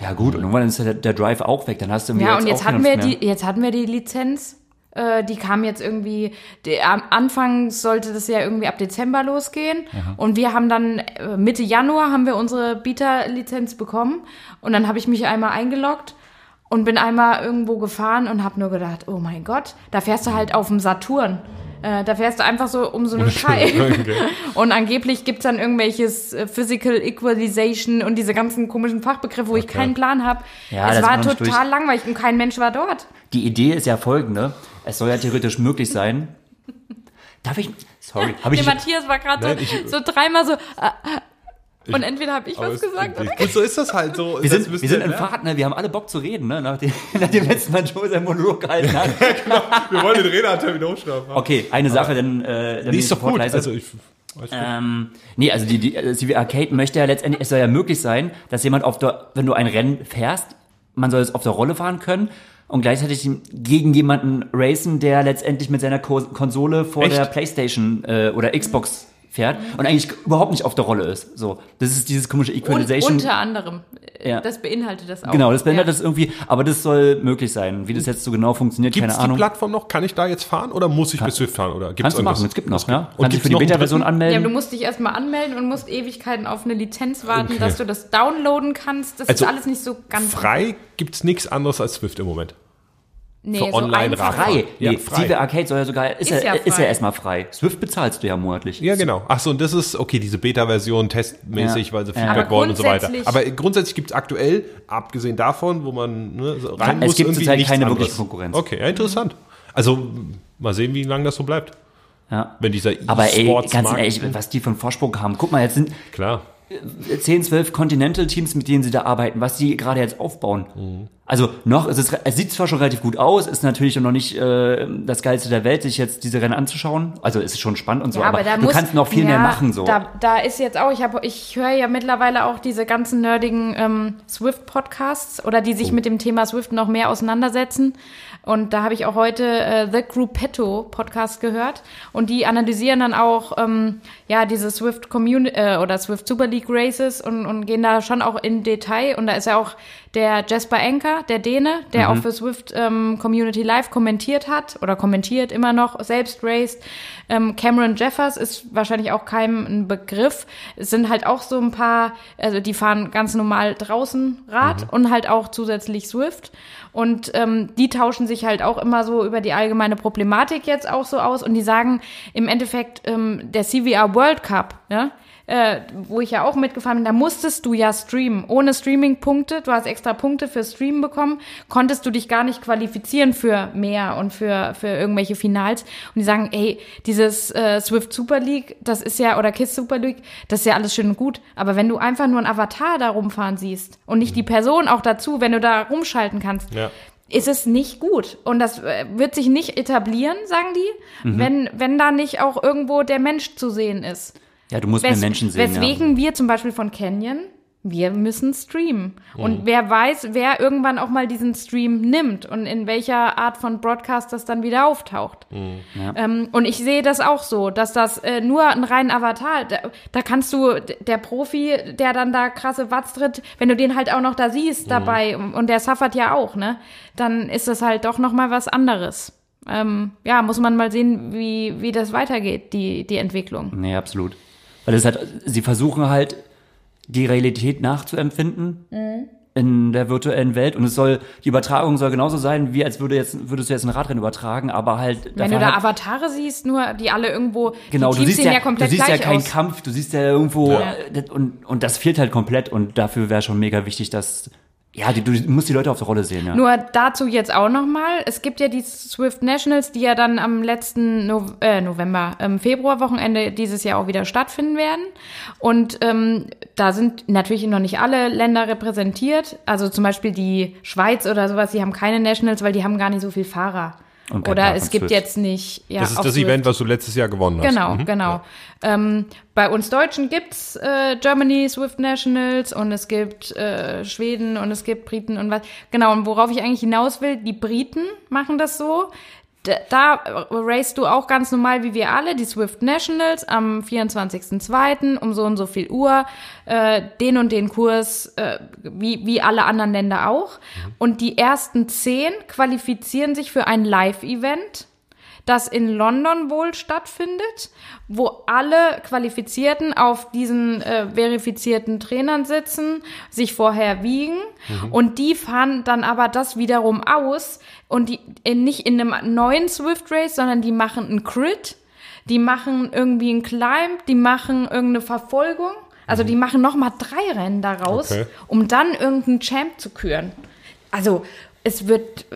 ja gut, und irgendwann ist der, der Drive auch weg, dann hast du irgendwie Ja, und jetzt keine hatten wir die, jetzt hatten wir die Lizenz. Äh, die kam jetzt irgendwie, die, am Anfang sollte das ja irgendwie ab Dezember losgehen. Und wir haben dann äh, Mitte Januar haben wir unsere Beta-Lizenz bekommen. Und dann habe ich mich einmal eingeloggt und bin einmal irgendwo gefahren und habe nur gedacht, oh mein Gott, da fährst du halt auf dem Saturn. Äh, da fährst du einfach so um so eine Schei. Und angeblich gibt's dann irgendwelches Physical Equalization und diese ganzen komischen Fachbegriffe, wo ich keinen Plan habe. Ja, es war total langweilig und kein Mensch war dort. Die Idee ist ja folgende. Es soll ja theoretisch möglich sein. Darf ich? Sorry, habe ich. Der Matthias war gerade so, ich- so dreimal so. Äh, äh, und entweder habe ich was es- gesagt oder. Gut, so ist das halt so. Wir sind, wir sind in Fahrt, ne? Wir haben alle Bock zu reden, ne? Nach dem, nach dem letzten Mal Joe sein Monolog gehalten hat. Wir wollen den Redeanteil wieder hochschrauben. Okay, eine Sache, dann, äh, dann Die ich ist doch gut. leise. Also ich. Ähm, nee, also die, die also CV Arcade möchte ja letztendlich, es soll ja möglich sein, dass jemand auf der, wenn du ein Rennen fährst, man soll es auf der Rolle fahren können und gleichzeitig gegen jemanden racen, der letztendlich mit seiner Ko Konsole vor Echt? der Playstation äh, oder Xbox fährt und eigentlich überhaupt nicht auf der Rolle ist. So, das ist dieses komische Und, Equalization. unter anderem. Äh, Ja. Das beinhaltet das auch. genau, das beendet ja. das irgendwie, aber das soll möglich sein. Wie das jetzt so genau funktioniert, Gibt es keine die Ahnung. Plattform noch? Kann ich da jetzt fahren oder muss ich bis Swift fahren? Oder gibt's Kannst du machen, es gibt noch, ja. Und Kannst dich gibt's für die Beta-Version anmelden. Ja, du musst dich erstmal anmelden und musst Ewigkeiten auf eine Lizenz warten, Okay. dass du das downloaden kannst. Das Also, ist alles nicht so ganz. Frei gibt's nichts anderes als Swift im Moment. Nee, für so online einfach. Radfahren. Frei. Ja, nee, frei. Zive Arcade soll ja sogar, ist, Ist ja, ja ist frei. ja erstmal frei. Swift bezahlst du ja monatlich. Ja, genau. Ach so, und das ist, okay, diese Beta-Version testmäßig, Ja. weil sie. Feedback Aber wollen und so weiter. grundsätzlich- Aber grundsätzlich gibt's aktuell, abgesehen davon, wo man ne, so rein Es muss, gibt irgendwie zurzeit nichts keine anderes. wirkliche Konkurrenz. Okay, ja, interessant. Also, mal sehen, wie lange das so bleibt. Ja. Wenn dieser Aber ey, ganz E-Sports-Markt- ehrlich, was die von Vorsprung haben. Guck mal, jetzt sind Klar. 10, 12 Continental-Teams, mit denen sie da arbeiten, was die gerade jetzt aufbauen. Mhm. Also noch, es, ist, es sieht zwar schon relativ gut aus, ist natürlich noch nicht äh, das Geilste der Welt, sich jetzt diese Rennen anzuschauen. Also es ist schon spannend und so, aber, da du muss- kannst noch viel ja, mehr machen. so. Da, da ist jetzt auch, ich habe, ich höre ja mittlerweile auch diese ganzen nerdigen ähm, Swift-Podcasts oder die Oh. sich mit dem Thema Swift noch mehr auseinandersetzen. Und da habe ich auch heute äh, The Gruppetto Podcast gehört. Und die analysieren dann auch ähm, ja diese Swift Community äh, oder Swift Super League Races und, und gehen da schon auch in Detail. Und da ist ja auch der Jasper Enker, der Däne, der auch für Swift ähm, Community Live kommentiert hat oder kommentiert immer noch, selbst raced. Ähm, Cameron Jeffers ist wahrscheinlich auch keinem ein Begriff. Es sind halt auch so ein paar, also die fahren ganz normal draußen Rad und halt auch zusätzlich Swift. Und ähm, die tauschen sich halt auch immer so über die allgemeine Problematik jetzt auch so aus und die sagen im Endeffekt ähm, der CVR World Cup, ja, äh, wo ich ja auch mitgefahren bin, da musstest du ja streamen. Ohne Streaming-Punkte, du hast extra Punkte für Streamen bekommen, konntest du dich gar nicht qualifizieren für mehr und für, für irgendwelche Finals. Und die sagen, ey, dieses äh, Swift Super League, das ist ja, oder KISS Super League, das ist ja alles schön und gut. Aber wenn du einfach nur einen Avatar da rumfahren siehst und nicht die Person auch dazu, wenn du da rumschalten kannst, Ja. ist es nicht gut. Und das äh, wird sich nicht etablieren, sagen die, Mhm. wenn, wenn da nicht auch irgendwo der Mensch zu sehen ist. Ja, du musst mehr Wes Menschen sehen. weswegen wir zum Beispiel von Canyon, wir müssen streamen. Mhm. Und wer weiß, wer irgendwann auch mal diesen Stream nimmt und in welcher Art von Broadcast das dann wieder auftaucht. Mhm. Ähm, und ich sehe das auch so, dass das äh, nur ein reinen Avatar, da, da kannst du, der Profi, der dann da krasse Watts tritt, wenn du den halt auch noch da Mhm. siehst dabei, und, und der suffert ja auch, ne, dann ist das halt doch nochmal was anderes. Ähm, ja, muss man mal sehen, wie, wie das weitergeht, die, die Entwicklung. Nee, absolut. Weil es halt, sie versuchen halt, die Realität nachzuempfinden Mhm. in der virtuellen Welt und es soll, die Übertragung soll genauso sein, wie als würde jetzt, würdest du jetzt ein Radrennen übertragen, aber halt. Wenn du da halt, Avatare siehst, nur die alle irgendwo, Genau, du siehst ja, ja du komplett siehst ja keinen aus. Kampf, du siehst ja irgendwo Ja. äh, und und das fehlt halt komplett und dafür wäre schon mega wichtig, dass ja, die, du musst die Leute auf der Rolle sehen, ja. Nur dazu jetzt auch nochmal, es gibt ja die Swift Nationals, die ja dann am letzten no äh, November, ähm, Februarwochenende dieses Jahr auch wieder stattfinden werden. Und ähm, da sind natürlich noch nicht alle Länder repräsentiert. Also zum Beispiel die Schweiz oder sowas, die haben keine Nationals, weil die haben gar nicht so viel Fahrer. Oder es gibt jetzt nicht. Ja, das ist das. Event, was du letztes Jahr gewonnen hast. Genau, Mhm. genau. Ähm, bei uns Deutschen gibt's äh, Germany Swift Nationals und es gibt äh, Schweden und es gibt Briten und was. Genau, und worauf ich eigentlich hinaus will, die Briten machen das so. Da, da äh, racest du auch ganz normal wie wir alle die Swift Nationals am 24.02. um so und so viel Uhr, äh, den und den Kurs, äh, wie, wie alle anderen Länder auch. Und die ersten zehn qualifizieren sich für ein Live-Event das in London wohl stattfindet, wo alle Qualifizierten auf diesen äh, verifizierten Trainern sitzen, sich vorher wiegen und die fahren dann aber das wiederum aus und die in, nicht in einem neuen Swift Race, sondern die machen einen Crit, die machen irgendwie einen Climb, die machen irgendeine Verfolgung, also die machen noch mal drei Rennen daraus, Okay. um dann irgendeinen Champ zu küren. Also es wird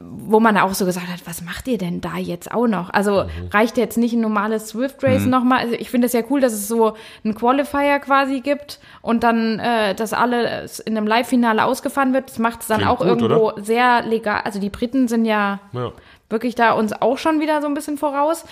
wo man auch so gesagt hat, was macht ihr denn da jetzt auch noch? Also reicht jetzt nicht ein normales Swift Race Mhm. nochmal? Also ich finde es ja cool, dass es so einen Qualifier quasi gibt und dann, äh, dass alles in einem Live-Finale ausgefahren wird. Das macht es dann Klingt auch gut, irgendwo sehr legal. Also die Briten sind ja, Ja. wirklich da uns auch schon wieder so ein bisschen voraus.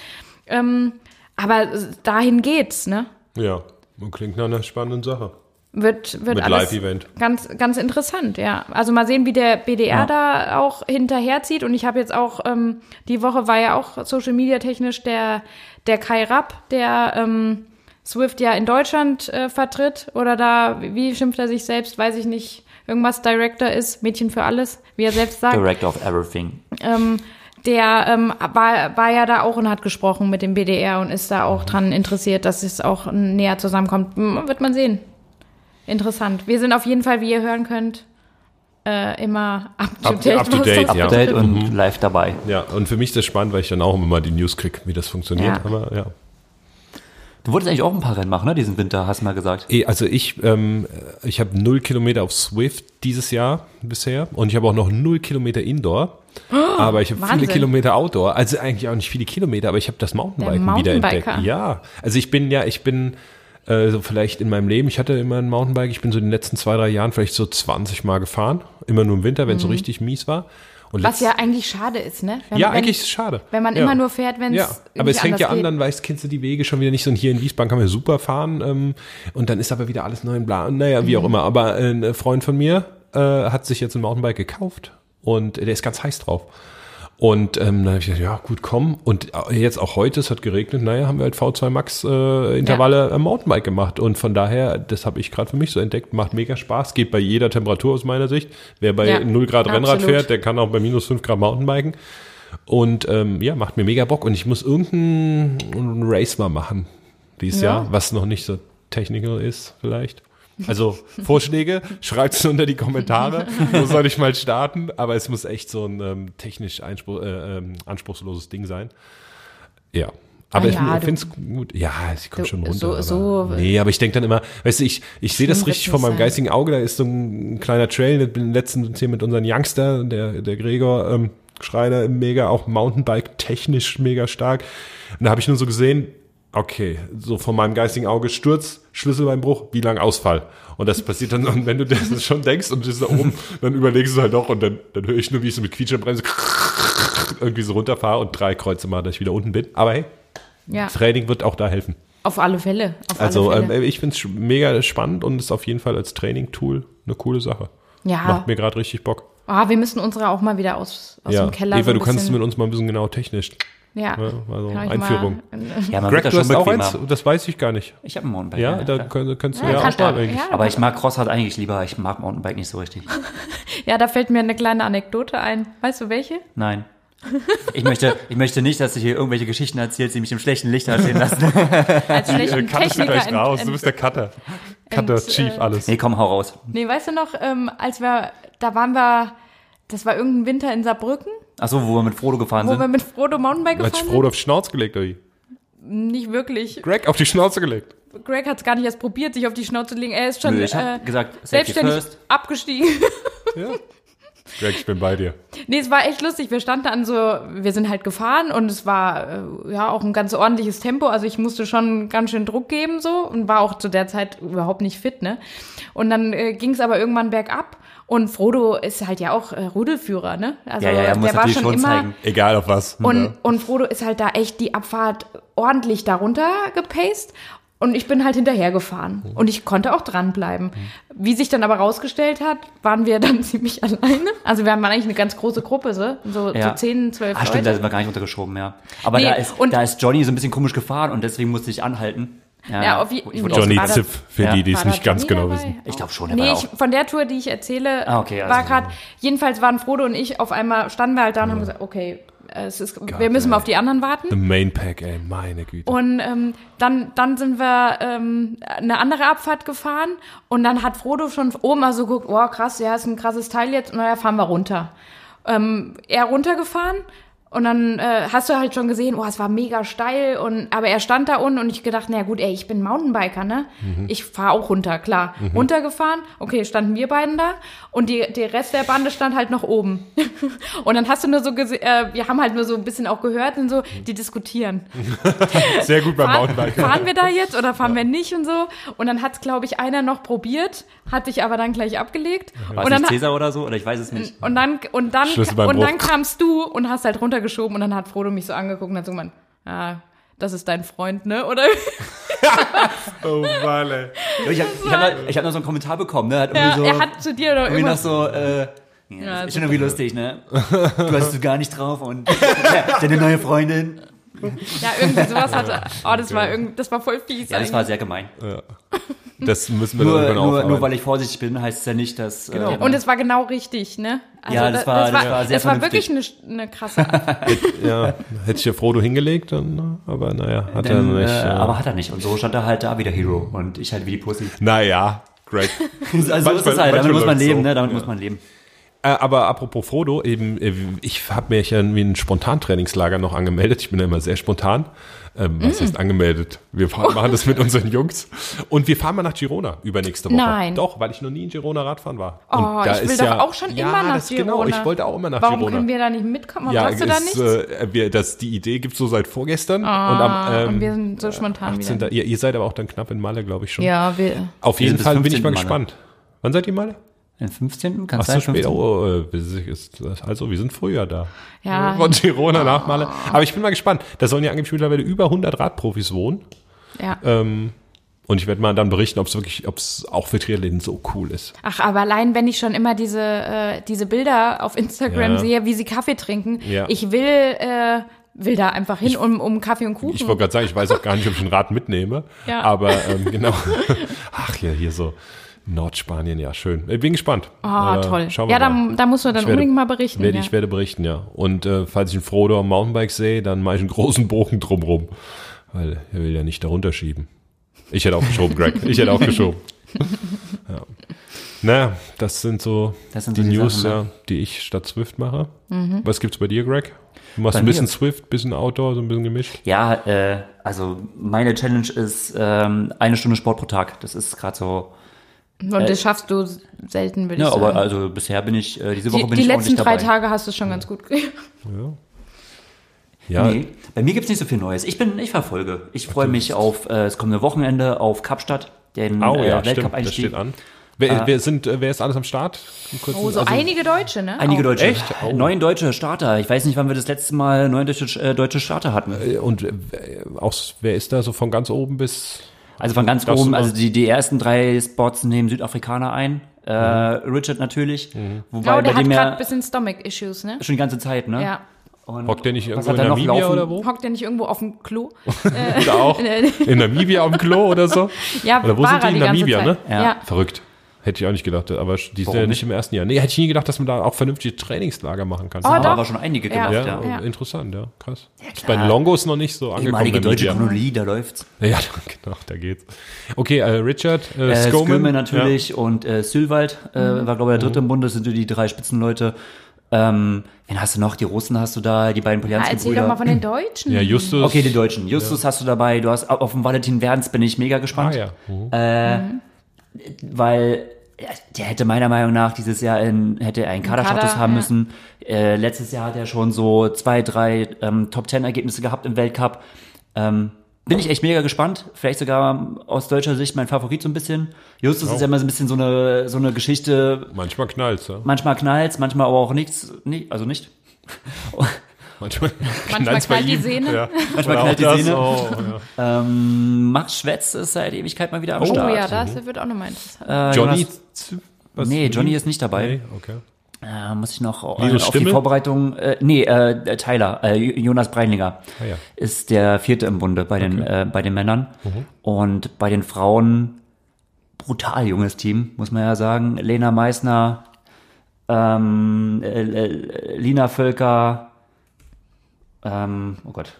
Ähm, aber dahin geht's, ne? Ja, und klingt nach einer spannenden Sache. Wird, wird Mit alles Live-Event. ganz, ganz interessant, ja. Also mal sehen, wie der BDR da auch hinterherzieht. Und ich habe jetzt auch, ähm, die Woche war ja auch Social Media technisch der, der Kai Rapp, der ähm, Swift ja in Deutschland äh, vertritt. Oder da, wie schimpft er sich selbst, weiß ich nicht, irgendwas Director ist, Mädchen für alles, wie er selbst sagt. Director of Everything. Ähm, der ähm, war, war ja da auch und hat gesprochen mit dem BDR und ist da auch dran interessiert, dass es auch näher zusammenkommt. Wird man sehen. Interessant. Wir sind auf jeden Fall, wie ihr hören könnt, äh, immer up to Up- date, up to date, ja. Update und live dabei. Ja, und für mich ist das spannend, weil ich dann auch immer die News kriege, wie das funktioniert. Ja. Aber ja. Du wolltest eigentlich auch ein paar Rennen machen, ne, diesen Winter, hast du mal gesagt. Eh, Also ich, ähm, ich habe null Kilometer auf Swift dieses Jahr bisher und ich habe auch noch null Kilometer Indoor. aber ich habe viele. Kilometer Outdoor. Also eigentlich auch nicht viele Kilometer, aber ich habe das Mountainbiken Der wieder entdeckt. Ja, also ich bin ja, ich bin äh, so vielleicht in meinem Leben, ich hatte immer ein Mountainbike, ich bin so in den letzten zwei, drei Jahren vielleicht so 20 Mal gefahren. Immer nur im Winter, wenn es so richtig mies war. Und Mhm. Was ja eigentlich schade ist, ne? Wenn, ja, wenn, eigentlich ist es schade. Wenn man ja. immer nur fährt, wenn es Ja, aber es fängt ja an, dann weißt, kennst du die Wege schon wieder nicht so. Und hier in Wiesbaden kann man super fahren. Ähm, und dann ist aber wieder alles neu in bla. Naja, wie auch Mhm. immer. Aber ein Freund von mir äh, hat sich jetzt ein Mountainbike gekauft. Und der ist ganz heiß drauf. Und ähm, dann habe ich gesagt, ja gut, komm. Und jetzt auch heute, es hat geregnet, naja, haben wir halt V2 Max äh, Intervalle am Mountainbike gemacht. Und von daher, das habe ich gerade für mich so entdeckt, macht mega Spaß, geht bei jeder Temperatur aus meiner Sicht. Wer bei Ja, 0 Grad Rennrad absolut. fährt, der kann auch bei minus 5 Grad Mountainbiken. Und ähm, ja, macht mir mega Bock. Und ich muss irgendein Race mal machen dieses Ja. Jahr, was noch nicht so technical ist, vielleicht. Also Vorschläge, schreibt es unter die Kommentare. Wo soll ich mal starten? Aber es muss echt so ein ähm, technisch einspruch, äh, ähm, anspruchsloses Ding sein. Ja. Aber Ah ich ja, finde es gut. Ja, sie kommt schon runter. so- aber, so- nee, aber ich denke dann immer, weißt du, ich, ich sehe das richtig vor meinem sein. geistigen Auge. Da ist so ein kleiner Trail. Ich bin letztens hier mit unseren Youngster, der, der Gregor ähm, Schreiner, mega, auch Mountainbike technisch mega stark. Und da habe ich nur so gesehen, okay, so von meinem geistigen Auge Sturz, Schlüsselbeinbruch, wie lang Ausfall. Und das passiert dann, und wenn du das schon denkst und bist da oben, dann überlegst du halt doch und dann, dann höre ich nur, wie ich so mit quietschender Bremse irgendwie so runterfahre und drei Kreuze mal, dass ich wieder unten bin. Aber hey, Ja, Training wird auch da helfen. auf alle Fälle. Auf Also alle ähm, Fälle. ich finde es mega spannend und ist auf jeden Fall als Training-Tool eine coole Sache. ja, Macht mir gerade richtig Bock. ah, wir müssen unsere auch mal wieder aus, aus ja, dem Keller Eva, so du kannst mit uns mal ein bisschen genau technisch. Ja, Ja, also Einführung. Mal, Ja, man Greg, wird da du schon hast auch bequemer. eins? Das weiß ich gar nicht. Ich habe ein Mountainbike. Ja, da klar. könnt, kannst du Ja, ja, auch mal ja, eigentlich. ja. Aber ich mag Crossrad eigentlich lieber. Ich mag Mountainbike nicht so richtig. ja, da fällt mir eine kleine Anekdote ein. Weißt du welche? Nein. Ich möchte, ich möchte nicht, dass du hier irgendwelche Geschichten erzählst, die mich im schlechten Licht dastehen lassen. Als schlechten Techniker. ent- ent- der Cutter. Cutter, ent- Chief, äh, alles. Nee, komm, hau raus. Nee, weißt du noch, ähm, als wir, da waren wir, das war irgendein Winter in Saarbrücken, Achso, wo wir mit Frodo gefahren wo wir sind. mit Frodo Mountainbike Hat gefahren sich Frodo auf die Schnauze gelegt, oder wie? sind? Nicht wirklich. Greg auf die Schnauze gelegt. Greg hat es gar nicht erst probiert, sich auf die Schnauze zu legen. Er ist schon Nö, ich äh, gesagt, selbstständig first. abgestiegen. Ja. Greg, ich bin bei dir. Nee, es war echt lustig. Wir standen an so, wir sind halt gefahren und es war äh, ja auch ein ganz ordentliches Tempo. Also ich musste schon ganz schön Druck geben so und war auch zu der Zeit überhaupt nicht fit, ne? Und dann äh, ging es aber irgendwann bergab und Frodo ist halt ja auch äh, Rudelführer, ne? Also Ja, ja, ja, muss der war natürlich schon schon immer zeigen. Egal auf was. und und Frodo ist halt da echt die Abfahrt ordentlich darunter gepaced. Und ich bin halt hinterhergefahren. Mhm. Und ich konnte auch dranbleiben. Wie sich dann aber rausgestellt hat, waren wir dann ziemlich alleine. Also wir haben eigentlich eine ganz große Gruppe, so, so, Ja. so 10, 12 Ah, stimmt, da sind wir gar nicht untergeschoben, ja. Aber Nee, da, ist, und- da ist Johnny so ein bisschen komisch gefahren und deswegen musste ich anhalten. Ja, auf nee. auch- Johnny Ziff, für Ja. die, die es nicht ganz Johnny genau dabei? wissen. Ich glaube schon, der Nee, war ich, auch. von der Tour, die ich erzähle, Ah, okay, also- war gerade, jedenfalls waren Frodo und ich auf einmal, standen wir halt da und haben gesagt, okay, es ist, wir müssen mal auf die anderen warten. The Main Pack, ey, meine Güte. Und ähm, dann, dann sind wir ähm, eine andere Abfahrt gefahren und dann hat Frodo schon oben mal so geguckt, oh krass, ja, ist ein krasses Teil jetzt, naja, fahren wir runter. Ähm, er runtergefahren und dann äh, hast du halt schon gesehen, oh, es war mega steil und aber er stand da unten und ich gedacht, na gut, ey, ich bin Mountainbiker, ne? Ich fahre auch runter, klar. Runtergefahren, okay, standen wir beiden da und die, der Rest der Bande stand halt noch oben. und dann hast du nur so gesehen, äh, wir haben halt nur so ein bisschen auch gehört und so, die diskutieren Sehr gut beim fahren, Mountainbike. fahren wir da jetzt oder fahren wir nicht und so. Und dann hat es, glaube ich, einer noch probiert, hat sich aber dann gleich abgelegt. War Und es dann, Cäsar oder so? Oder ich weiß es nicht. und dann, und dann, und dann kamst du und hast halt runtergeschoben und dann hat Frodo mich so angeguckt und hat so gemeint, ah, das ist dein Freund, ne? Oder? Oh, Mann, ey. Ich habe ich hab, noch- ich hab noch so einen Kommentar bekommen, ne? Hat Ja, so, er hat zu dir oder irgendwie noch so, äh, ja, Ja, ist schon irgendwie lustig, ne? Du hast es gar nicht drauf und ja, deine neue Freundin. Ja, irgendwie sowas hatte. Oh, das war irgendwie, das war voll fies. Ja, das war eigentlich. sehr gemein. Das müssen wir Nur, dann nur, nur weil ich vorsichtig bin, heißt es ja nicht, dass. Genau. Äh, und es war genau richtig, ne? Also Ja, das war- das war sehr das war wirklich eine, eine krasse. Ja, hätte ich ja Frodo hingelegt, dann, ne? aber naja, hat er Denn, nicht. äh, ja. aber hat er nicht. Und so stand er halt da wie der Hero. Und ich halt wie die Pussy. naja, Greg. Also so ist Manchmal- es halt. Damit manchmal muss man leben, so. ne? Damit Ja. muss man leben. Äh, aber apropos Frodo, eben, äh, ich habe mir ja wie ein Spontantrainingslager noch angemeldet. Ich bin ja immer sehr spontan. Ähm, was heißt angemeldet? Wir fahren, machen das mit unseren Jungs. Und wir fahren mal nach Girona übernächste Woche. Nein. Doch, weil ich noch nie in Girona Radfahren war. Oh, Und da ich will ist doch ja, auch schon ja, immer nach das, Girona. Genau, ich wollte auch immer nach Warum Girona. können wir da nicht mitkommen? ja, hast du da ist, nichts? äh, wir, das, die Idee gibt's so seit vorgestern. Ah, und am, ähm, und wir sind so spontan 18. wieder. Ihr, ihr seid aber auch dann knapp in Malle, glaube ich schon. Ja, wir. Auf Wir jeden bis Fall bin ich 15. mal Malle. gespannt. Wann seid ihr in Malle? Den 15. Ach Kannst sein, spät. 15. Oh, äh, ist also wir sind früher da. Ja. Von Girona nach Malle. Aber ich bin mal gespannt. Da sollen ja angeblich mittlerweile über 100 Radprofis wohnen. Ja. Ähm, und ich werde mal dann berichten, ob es wirklich, ob es auch für Triathleten so cool ist. Ach, aber allein wenn ich schon immer diese, äh, diese Bilder auf Instagram Ja. sehe, wie sie Kaffee trinken, Ja. ich will, äh, will da einfach hin, um, um Kaffee und Kuchen. Ich wollte gerade sagen, ich weiß auch gar nicht, ob ich ein Rad mitnehme. Ja. Aber ähm, genau. Ach ja, hier so Nordspanien, ja, schön. Ich bin gespannt. oh, Äh, toll. Schauen wir Ja, mal. da, da muss man dann werde- unbedingt mal berichten. Werde, ja. Ich werde berichten, ja. Und äh, falls ich einen Frodo am Mountainbike sehe, dann mache ich einen großen Bogen drumrum. Weil er will ja nicht darunter schieben. Ich hätte auch geschoben, Greg. Ich hätte auch geschoben. ja. Naja, das sind so Das sind die so die News, Sachen, ne? ja, die ich statt Swift mache. Mhm. Was gibt's bei dir, Greg? Du machst Bei ein bisschen mir? Swift, bisschen Outdoor, so ein bisschen gemischt. Ja, äh, also meine Challenge ist ähm, eine Stunde Sport pro Tag. Das ist gerade so. Und das schaffst du selten, würde Ja, ich aber sagen. also bisher bin ich, äh, diese Woche die bin die ich letzten ordentlich drei dabei. Tage hast du es schon ganz gut gemacht. Ja, Nee, bei mir gibt's nicht so viel Neues. Ich bin, ich verfolge. Ich freue mich auf äh, das kommende Wochenende auf Kapstadt, den oh äh, ja, stimmt, das Weltcup-Einstieg. steht an. Wer, wer, sind, äh, wer ist alles am Start? Kurz- Oh, so also- einige Deutsche, ne? Einige Auch. deutsche, Echt? Oh. neun deutsche Starter. Ich weiß nicht, wann wir das letzte Mal neun deutsche, äh, deutsche Starter hatten. Äh, Und äh, auch, wer ist da so von ganz oben bis Also von ganz Darfst oben, also die, die ersten drei Spots nehmen Südafrikaner ein. Äh, Mhm. Richard natürlich. Wobei Genau, bei der hat dem gerade ein bisschen Stomach-Issues, ne? schon die ganze Zeit, ne? Ja. Und Hockt der nicht irgendwo in er Namibia laufen? oder wo? Hockt der nicht irgendwo auf dem Klo? Oder auch in Namibia auf dem Klo oder so? Ja, Oder wo war sind die? In die ganze Namibia, ne? Ja. Ja. Verrückt. Hätte ich auch nicht gedacht, aber die sind ja nicht im ersten Jahr. Nee, hätte ich nie gedacht, dass man da auch vernünftige Trainingslager machen kann. Oh, haben doch. aber schon einige Ja. gemacht, ja, ja. Ja. interessant, ja, krass. ist bei den Longos noch nicht so angekommen. Ehemalige deutsche. Chronologie, da läuft's. Ja, genau, da geht's. Okay, äh, Richard, äh, Äh, Skoman. Natürlich und äh, Sylwald äh, Mhm. war, glaube ich, der dritte im Bunde, das sind so die drei Spitzenleute. Ähm, wen hast du noch? Die Russen hast du da, die beiden Ah, Erzähl doch mal von den Deutschen. Ja, Justus. Okay, die Deutschen. Justus hast du dabei. Du hast auf dem Valentin Wernz bin ich mega Ah, gespannt. ja. Mhm. weil ja, der hätte meiner Meinung nach dieses Jahr in, hätte einen Kaderstatus Kader, haben ja. müssen. Äh, letztes Jahr hat er schon so zwei, drei ähm, Top Ten Ergebnisse gehabt im Weltcup. Ähm, bin ich echt mega gespannt. Vielleicht sogar aus deutscher Sicht mein Favorit so ein bisschen. Justus ist ja immer so ein bisschen so eine, so eine Geschichte. Manchmal knallt's, ja. Manchmal knallt's, manchmal aber auch nichts, nee, also nicht. Manchmal, knallt die. Sehne. Ja. Manchmal knallt die das. Sehne. Oh, ja. Ähm, Max Schwetz ist seit Ewigkeit mal wieder am Oh Start. ja, das wird auch nochmal interessant. Äh, Johnny. Was- nee, Johnny ist nicht dabei. Nee, okay. Äh, muss ich noch äh, auf Stimme? die Vorbereitung. Äh, nee, äh, Tyler, äh, Jonas Breinlinger Ah, ja. ist der vierte im Bunde bei den äh, bei den Männern Mhm. und bei den Frauen brutal junges Team, muss man ja sagen. Lena Meissner, ähm, äh, äh, Lina Völker, ähm, oh Gott.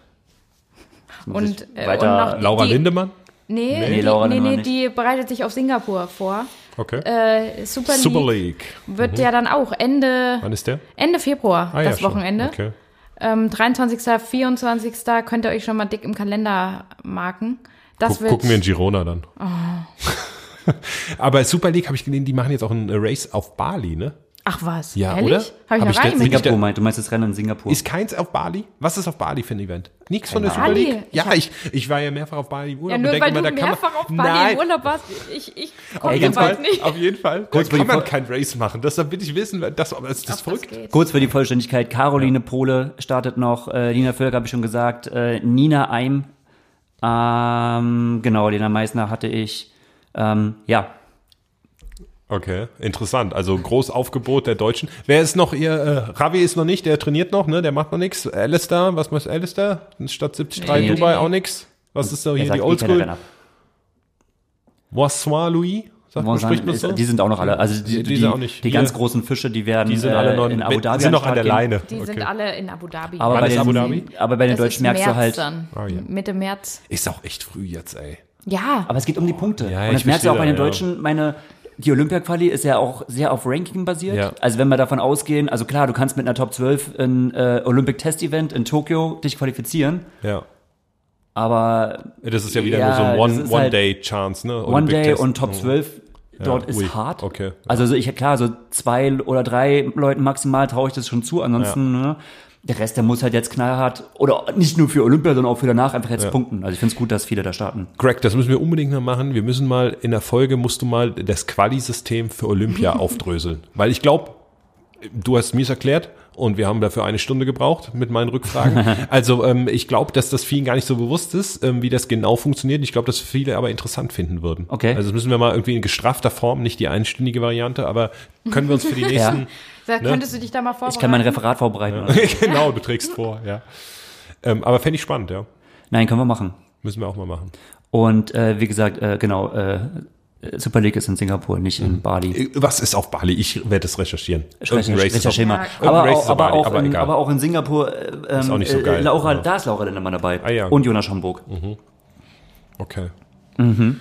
Und, äh, weiter. und noch- Laura Die- Lindemann? Nee, Nee, die, Laura nee, nee, nicht. die bereitet sich auf Singapur vor. Okay. Äh, Super League Super League. wird ja dann auch Ende, Wann ist der? Ende Februar, Ah, ja, das schon. Wochenende. Okay. Ähm, 23., 24. könnt ihr euch schon mal dick im Kalender marken. Das Guck, wird gucken wir in Girona dann. Oh. Aber Super League habe ich gesehen, die machen jetzt auch ein Race auf Bali, ne? Ach was, Ja, ehrlich? oder? Habe ich Hab noch ich gar das nicht. Singapur meint, du meinst das Rennen in Singapur. Ist keins auf Bali? Was ist auf Bali für ein Event? Nix von der Super. League? Ja, ich, ich war ja mehrfach auf Bali im Urlaub Ja, und nur denke weil immer, du da kann mehrfach man, auf Bali Nein, im Urlaub warst. Ich, ich auf gucke jeden, so weit Fall, nicht. auf jeden Fall. Da Kurz, kann man kein Race machen. Deshalb will ich wissen, das, das, das ist das verrückt. geht. Kurz für die Vollständigkeit, Caroline Pohle startet noch, äh, Nina Völker habe ich schon gesagt, äh, Nina Eim, ähm, genau, Lena Meissner hatte ich, ähm, ja, Okay, interessant. Also groß Aufgebot der Deutschen. Wer ist noch ihr? Äh, Ravi ist noch nicht, der trainiert noch, ne? Der macht noch nichts. Alistair, was macht Alistair? Statt 73 Nee, Dubai nee, auch nix. Was ist so er hier die Oldschool? Renner. Moissoir Louis? Sagt man, spricht man Ist- so? Die sind auch noch alle, also die, Die die, sind auch nicht. die ganz großen Fische, die werden Die sind alle noch äh, in Abu Dhabi sind noch an der Leine. Die sind alle in Abu Dhabi. Aber Wann bei, ist den, Abu Dhabi? aber bei den Deutschen ist merkst März du halt, Dann. Ah. Mitte März. Ist auch echt früh jetzt, ey. Ja, aber es geht um die Punkte. Ja, und ich das merkst du auch bei den. Deutschen, meine, die Olympia-Quali ist ja auch sehr auf Ranking basiert. Ja. Also wenn wir davon ausgehen, also klar, du kannst mit einer Top 12 ein äh, Olympic Test Event in Tokio dich qualifizieren, Ja. aber Das ist ja wieder Ja, nur so ein One- ist halt One-Day-Chance, ne? One Olympic Day Test. und Top Mhm. 12 dort Ja, ist ui, hart. okay. Also so ich klar, so zwei oder drei Leuten maximal traue ich das schon zu, ansonsten ne, der Rest, der muss halt jetzt knallhart oder nicht nur für Olympia, sondern auch für danach einfach jetzt punkten. Also ich finde es gut, dass viele da starten. Greg, das müssen wir unbedingt noch machen. Wir müssen mal in der Folge musst du mal das Quali-System für Olympia aufdröseln. Weil ich glaube, du hast mir es erklärt und wir haben dafür eine Stunde gebraucht mit meinen Rückfragen. also ähm, ich glaube, dass das vielen gar nicht so bewusst ist, ähm, wie das genau funktioniert. Ich glaube, dass viele aber interessant finden würden. Okay. Also das müssen wir mal irgendwie in gestrafter Form, nicht die einstündige Variante, aber können wir uns für die nächsten Da könntest du dich da mal vorbereiten. Ich kann mein Referat vorbereiten. genau, du trägst vor, ja. Ähm, aber fände ich spannend, ja. Nein, können wir machen. Müssen wir auch mal machen. Und äh, wie gesagt, äh, genau, äh, Super League ist in Singapur, nicht in Bali. Äh, Was ist auf Bali? Ich werde es recherchieren. Irgendein Race ist auf- Recherchier mal. Ja, Aber, auch, aber, Bali, auch aber in, aber auch in Singapur äh, ähm, Ist auch nicht so äh, geil. Laura, Ja. Da ist Laura Lindemann dabei. Ah, ja. Und Jonas Homburg. Okay. Mhm.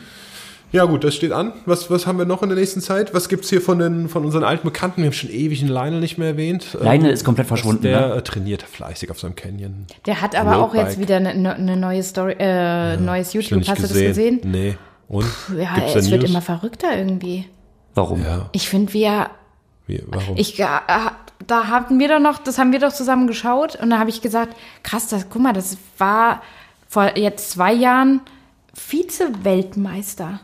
Ja gut, das steht an. Was, was haben wir noch in der nächsten Zeit? Was gibt's hier von, den, von unseren alten Bekannten? Wir haben schon ewig einen Lionel nicht mehr erwähnt. Lionel Ähm, ist komplett verschwunden. Der ne? äh, trainiert fleißig auf seinem Canyon. Der hat aber auch jetzt Roadbike. wieder eine, eine neue Story, äh, neues Hast du YouTube. Hast du das gesehen? Nee. Und? Ja, Gibt's es wird immer verrückter irgendwie. Warum? Ja, Ich finde, wir, wie, warum? ich, äh, da hatten wir doch noch, das haben wir doch zusammen geschaut und da habe ich gesagt, krass, das, guck mal, das war vor jetzt zwei Jahren Vize-Weltmeister.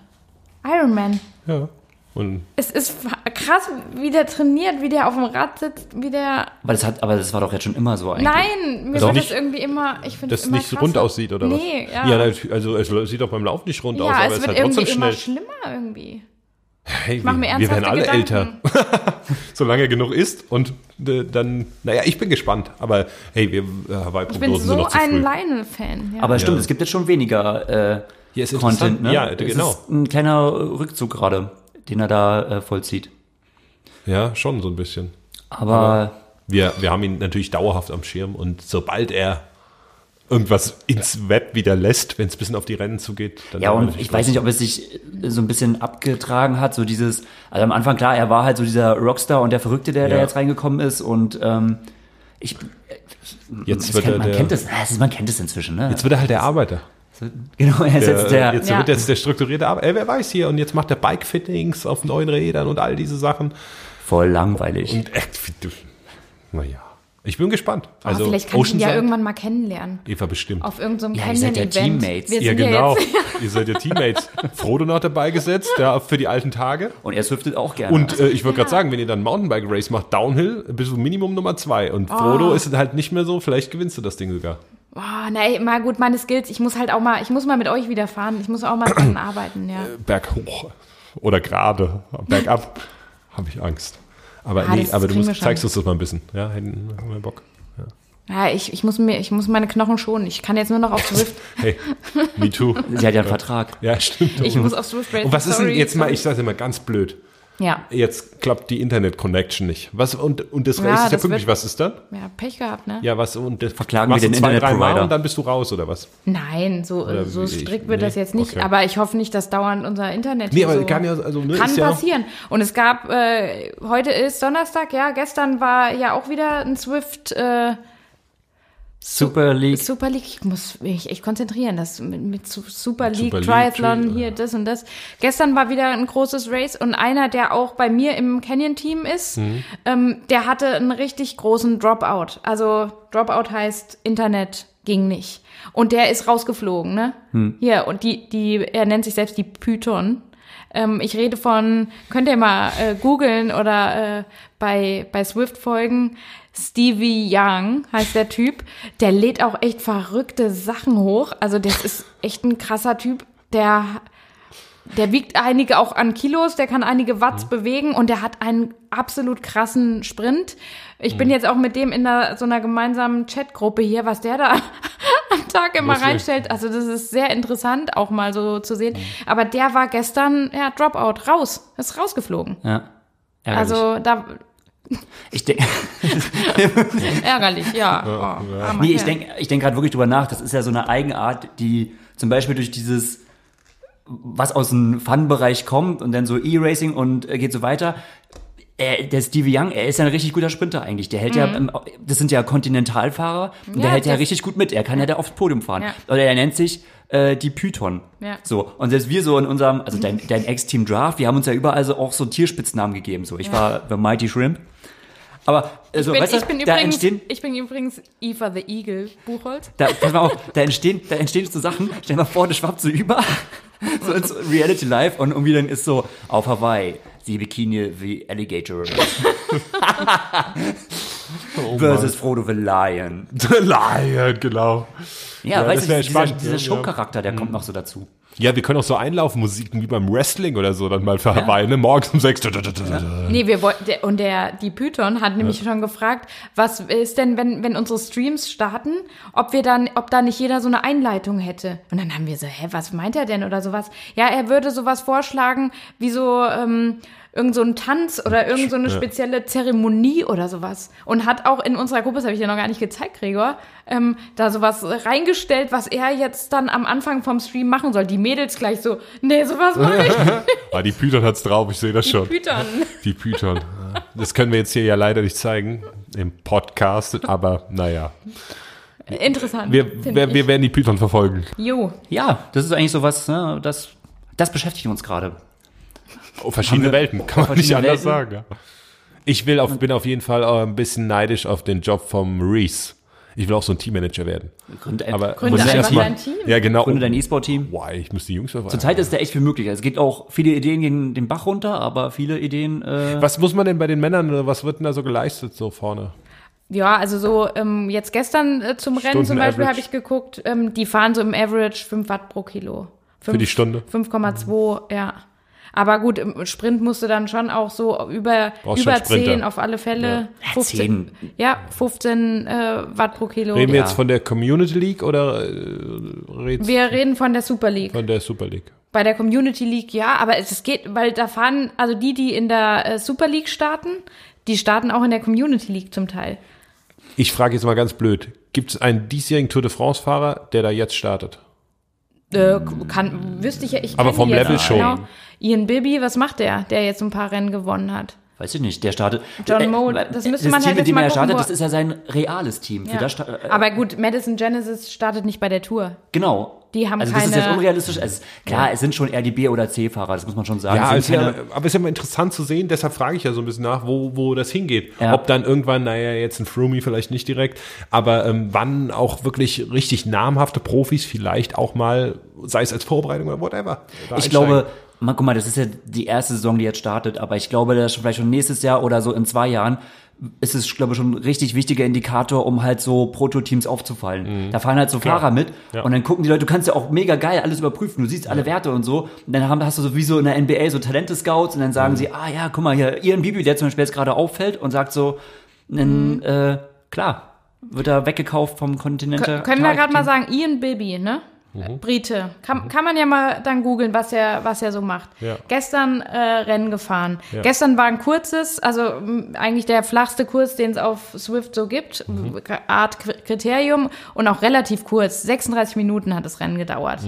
Ironman. ja. Und Es ist krass, wie der trainiert, wie der auf dem Rad sitzt, wie der. Aber das, hat, aber das war doch jetzt schon immer so eigentlich. Nein, mir Also wird nicht- das irgendwie immer. Ich finde das immer nicht rund aussieht, oder nee, was? Ja, ja natürlich, also es sieht doch beim Lauf nicht rund Ja, aus, aber es es ist wird halt irgendwie trotzdem immer schnell. schlimmer irgendwie. Hey, mach mir wir, werden alle ernsthafte älter. Solange er genug ist und äh, dann, naja, ich bin gespannt. Aber hey, wir äh, Hawaii-Prognosen Ich bin sind so noch zu ein. Lionel-Fan. Ja. Aber stimmt, Ja. es gibt jetzt schon weniger äh, Ja, ist Content. Ne? Ja, Es genau. ist ein kleiner Rückzug gerade, den er da äh, vollzieht. Ja, schon so ein bisschen. Aber, Wir, wir haben ihn natürlich dauerhaft am Schirm und sobald er irgendwas ins Web wieder lässt, wenn es ein bisschen auf die Rennen zugeht, dann ja, und ich weiß nicht, ob es sich so ein bisschen abgetragen hat, so dieses, also am Anfang klar, er war halt so dieser Rockstar und der Verrückte, der da Ja. jetzt reingekommen ist und ähm, ich, Jetzt das wird kennt, er man der, kennt ist- man kennt es inzwischen, ne? jetzt wird er halt der Arbeiter. genau, er ist Der, jetzt der, jetzt Ja. wird jetzt der strukturierte Arbeiter. Ey, wer weiß hier und jetzt macht er Bike-Fittings auf neuen Rädern und all diese Sachen. Voll langweilig. Und echt, wie du- naja, ich bin gespannt. Oh, Also vielleicht kann ich ihn ja irgendwann mal kennenlernen. Eva bestimmt. Auf irgendeinem Ja, ihr seid ja. Teammates. Wir ja, sind genau. Ja Ihr seid ja Teammates. Frodo noch dabei gesetzt, ja, für die alten Tage. Und er swiftet auch gerne. Und äh, ich würde gerade sagen, wenn ihr dann Mountainbike-Race macht, Downhill, bist du Minimum Nummer zwei. Und Oh. Frodo ist halt nicht mehr so, vielleicht gewinnst du das Ding sogar. oh, nee, mal gut, meine Skills. Ich muss halt auch mal, ich muss mal mit euch wieder fahren. Ich muss auch mal dran arbeiten, ja. Berghoch oder gerade, bergab, habe ich Angst. Aber Ah, nee, aber du musst, zeigst uns das mal ein bisschen. Ja, hätten wir Bock. Ja, ich, ich muss mir, ich muss meine Knochen schonen. Ich kann jetzt nur noch auf Swift. Hey, me too. Sie hat ja einen Vertrag. Ja, stimmt. Ich muss auf Swift racen. Und was ist denn sorry, jetzt mal, ich sage immer ganz blöd, Ja, jetzt klappt die Internet-Connection nicht. Was, und, und das Ja, ist ja das pünktlich, wird- was ist dann? ja, Pech gehabt, ne? Ja, was, und das Verklagen machst wir du den zwei, drei Internetprovider. Mal und dann bist du raus, oder was? Nein, so, Oder so strikt ich- wird nee, das jetzt nicht. okay. Aber ich hoffe nicht, dass dauernd unser Internet Nee, aber so kann ja, also, ne, Kann ist ja, passieren. Und es gab, äh, heute ist Donnerstag, ja, gestern war ja auch wieder ein Swift äh, Super League. Super League. Ich muss mich echt konzentrieren, das mit, mit Su- Super League, Super League, Triathlon, Tri- hier das und das. Gestern war wieder ein großes Race und einer, der auch bei mir im Canyon-Team ist, Mhm. ähm, der hatte einen richtig großen Dropout. Also Dropout heißt Internet ging nicht. Und der ist rausgeflogen, ne? Hier, und die, die, er nennt sich selbst die Python. Ähm, ich rede von, könnt ihr mal äh, googeln oder äh, bei, bei Swift folgen. Stevie Young heißt der Typ. Der lädt auch echt verrückte Sachen hoch. Also das ist echt ein krasser Typ. Der, der wiegt einige auch an Kilos, der kann einige Watts bewegen und der hat einen absolut krassen Sprint. Ich bin jetzt auch mit dem in einer, so einer gemeinsamen Chatgruppe hier, was der da am Tag immer Lustig. reinstellt. Also das ist sehr interessant, auch mal so zu sehen. Aber der war gestern, ja, Dropout, raus, ist rausgeflogen. Ja. Ärgerlich. Also da ich denke, ärgerlich, ja. Oh, nee, ich denke ich denk gerade wirklich drüber nach. Das ist ja so eine Eigenart, die zum Beispiel durch dieses was aus dem Fun-Bereich kommt und dann so E-Racing und äh, geht so weiter. Er, der Stevie Young, er ist ja ein richtig guter Sprinter eigentlich. Der hält ja, ähm, das sind ja Kontinentalfahrer und der Ja, hält ja richtig gut mit. Er kann ja, da aufs Podium fahren. Ja. Oder er nennt sich äh, die Python. Ja. So. Und selbst wir so in unserem, also dein, dein Ex-Team Draft, wir haben uns ja überall so auch so Tierspitznamen gegeben. So, ich war The Mighty Shrimp. Aber also, Ich bin, weißt du, ich, bin da übrigens, entstehen, ich bin übrigens Eva the Eagle, Buchholz. da, pass mal auf, da entstehen, da entstehen so Sachen, stell dir mal vor, das schwappt so über, so ins Reality Live und irgendwie dann ist so, auf Hawaii, die Bikini the Alligator Oh versus Frodo the Lion. Lion, genau. Ja, Ja, weißt das du, dieser, spannend, dieser ja, Showcharakter, der kommt noch so dazu. Ja, wir können auch so Einlaufmusiken wie beim Wrestling oder so dann mal für Hawaii, ne? Morgens um sechs. Nee, wir wollten, und der, die Python hat nämlich schon gefragt, was ist denn, wenn, wenn unsere Streams starten, ob wir dann, ob da nicht jeder so eine Einleitung hätte. Und dann haben wir so, hä, was meint er denn oder sowas? Ja, er würde sowas vorschlagen, wie so, ähm, irgend so ein Tanz oder irgend so eine spezielle Zeremonie oder sowas. Und hat auch in unserer Gruppe, das habe ich dir noch gar nicht gezeigt, Gregor, ähm, da sowas reingestellt, was er jetzt dann am Anfang vom Stream machen soll. Die Mädels gleich so, nee, sowas mache ich Ah, die Python hat's drauf, ich sehe das schon. Python. Die Python. Das können wir jetzt hier ja leider nicht zeigen im Podcast, aber naja. Interessant. Wir, wir, wir werden die Python verfolgen. Jo. Ja, das ist eigentlich so was, ne, das, das beschäftigt uns gerade. Oh, verschiedene wir- Welten, kann man nicht anders Welten? sagen. Ja. Ich will auf, bin auf jeden Fall äh, ein bisschen neidisch auf den Job vom Reese. Ich will auch so ein Teammanager werden. Gründe, Aber Gründe muss ich einfach erst mal- dein Team. Ja, genau. Gründe dein E-Sport-Team. Boah, ich muss die Jungs verweisen. Zurzeit ist da echt viel möglich. Es geht auch viele Ideen gegen den Bach runter, aber viele Ideen, äh, Was muss man denn bei den Männern, oder was wird denn da so geleistet so vorne? Ja, also so ähm, jetzt gestern äh, zum Rennen Stunden zum Beispiel Average. habe ich geguckt, ähm, die fahren so im Average 5 Watt pro Kilo. Für die Stunde? 5,2, ja. Aber gut, im Sprint musst du dann schon auch so über, Brauchst über schon Sprinter. 10 auf alle Fälle. Ja, 15, 10. ja, 15 äh, Watt pro Kilo. Reden wir Ja. jetzt von der Community League oder äh, Wir reden von der Super League. von der Super League? Bei der Community League ja, aber es es geht, weil da fahren, also die, die in der äh, Super League starten, die starten auch in der Community League zum Teil. Ich frage jetzt mal ganz blöd. Gibt es einen diesjährigen Tour de France-Fahrer, der da jetzt startet? Äh, kann, wüsste ich ja, ich Aber vom Level schon. Genau. Ian Bibi, was macht der, der jetzt ein paar Rennen gewonnen hat? weiß ich nicht, der startet. John äh, Moe, äh, das müsste das man Team, halt mit jetzt dem mal er gucken, startet, das ist ja sein reales Team. Für Ja. äh, Aber gut, Madison Genesis startet nicht bei der Tour. genau. Die haben also das ist keine- jetzt unrealistisch. Es, klar, es sind schon eher die B- oder C-Fahrer, das muss man schon sagen. Ja, also, ja, keine- aber es ist ja immer interessant zu sehen, deshalb frage ich ja so ein bisschen nach, wo, wo das hingeht. Ja. Ob dann irgendwann, naja, jetzt ein Froome vielleicht nicht direkt, aber ähm, wann auch wirklich richtig namhafte Profis vielleicht auch mal, sei es als Vorbereitung oder whatever. ich einsteigen. glaube, man, guck mal, das ist ja die erste Saison, die jetzt startet, aber ich glaube, dass vielleicht schon nächstes Jahr oder so in zwei Jahren ist es, glaube ich, schon ein richtig wichtiger Indikator, um halt so Prototeams aufzufallen. Da fahren halt so Klar. Fahrer mit Ja. und dann gucken die Leute, du kannst ja auch mega geil alles überprüfen, du siehst alle Werte und so. Und dann haben, hast du so wie so in der NBA so Talente-Scouts und dann sagen sie, ah ja, guck mal hier, Ian Bibi, der zum Beispiel jetzt gerade auffällt und sagt so, dann, äh, klar, wird er weggekauft vom Kontinent. Kö- Können wir gerade mal sagen, Ian Bibi, ne? Brite. Kann, kann man ja mal dann googeln, was er, was er so macht. Ja. Gestern äh, Rennen gefahren. Gestern war ein kurzes, also m, eigentlich der flachste Kurs, den es auf Swift so gibt. Art K- Kriterium und auch relativ kurz. 36 Minuten hat das Rennen gedauert.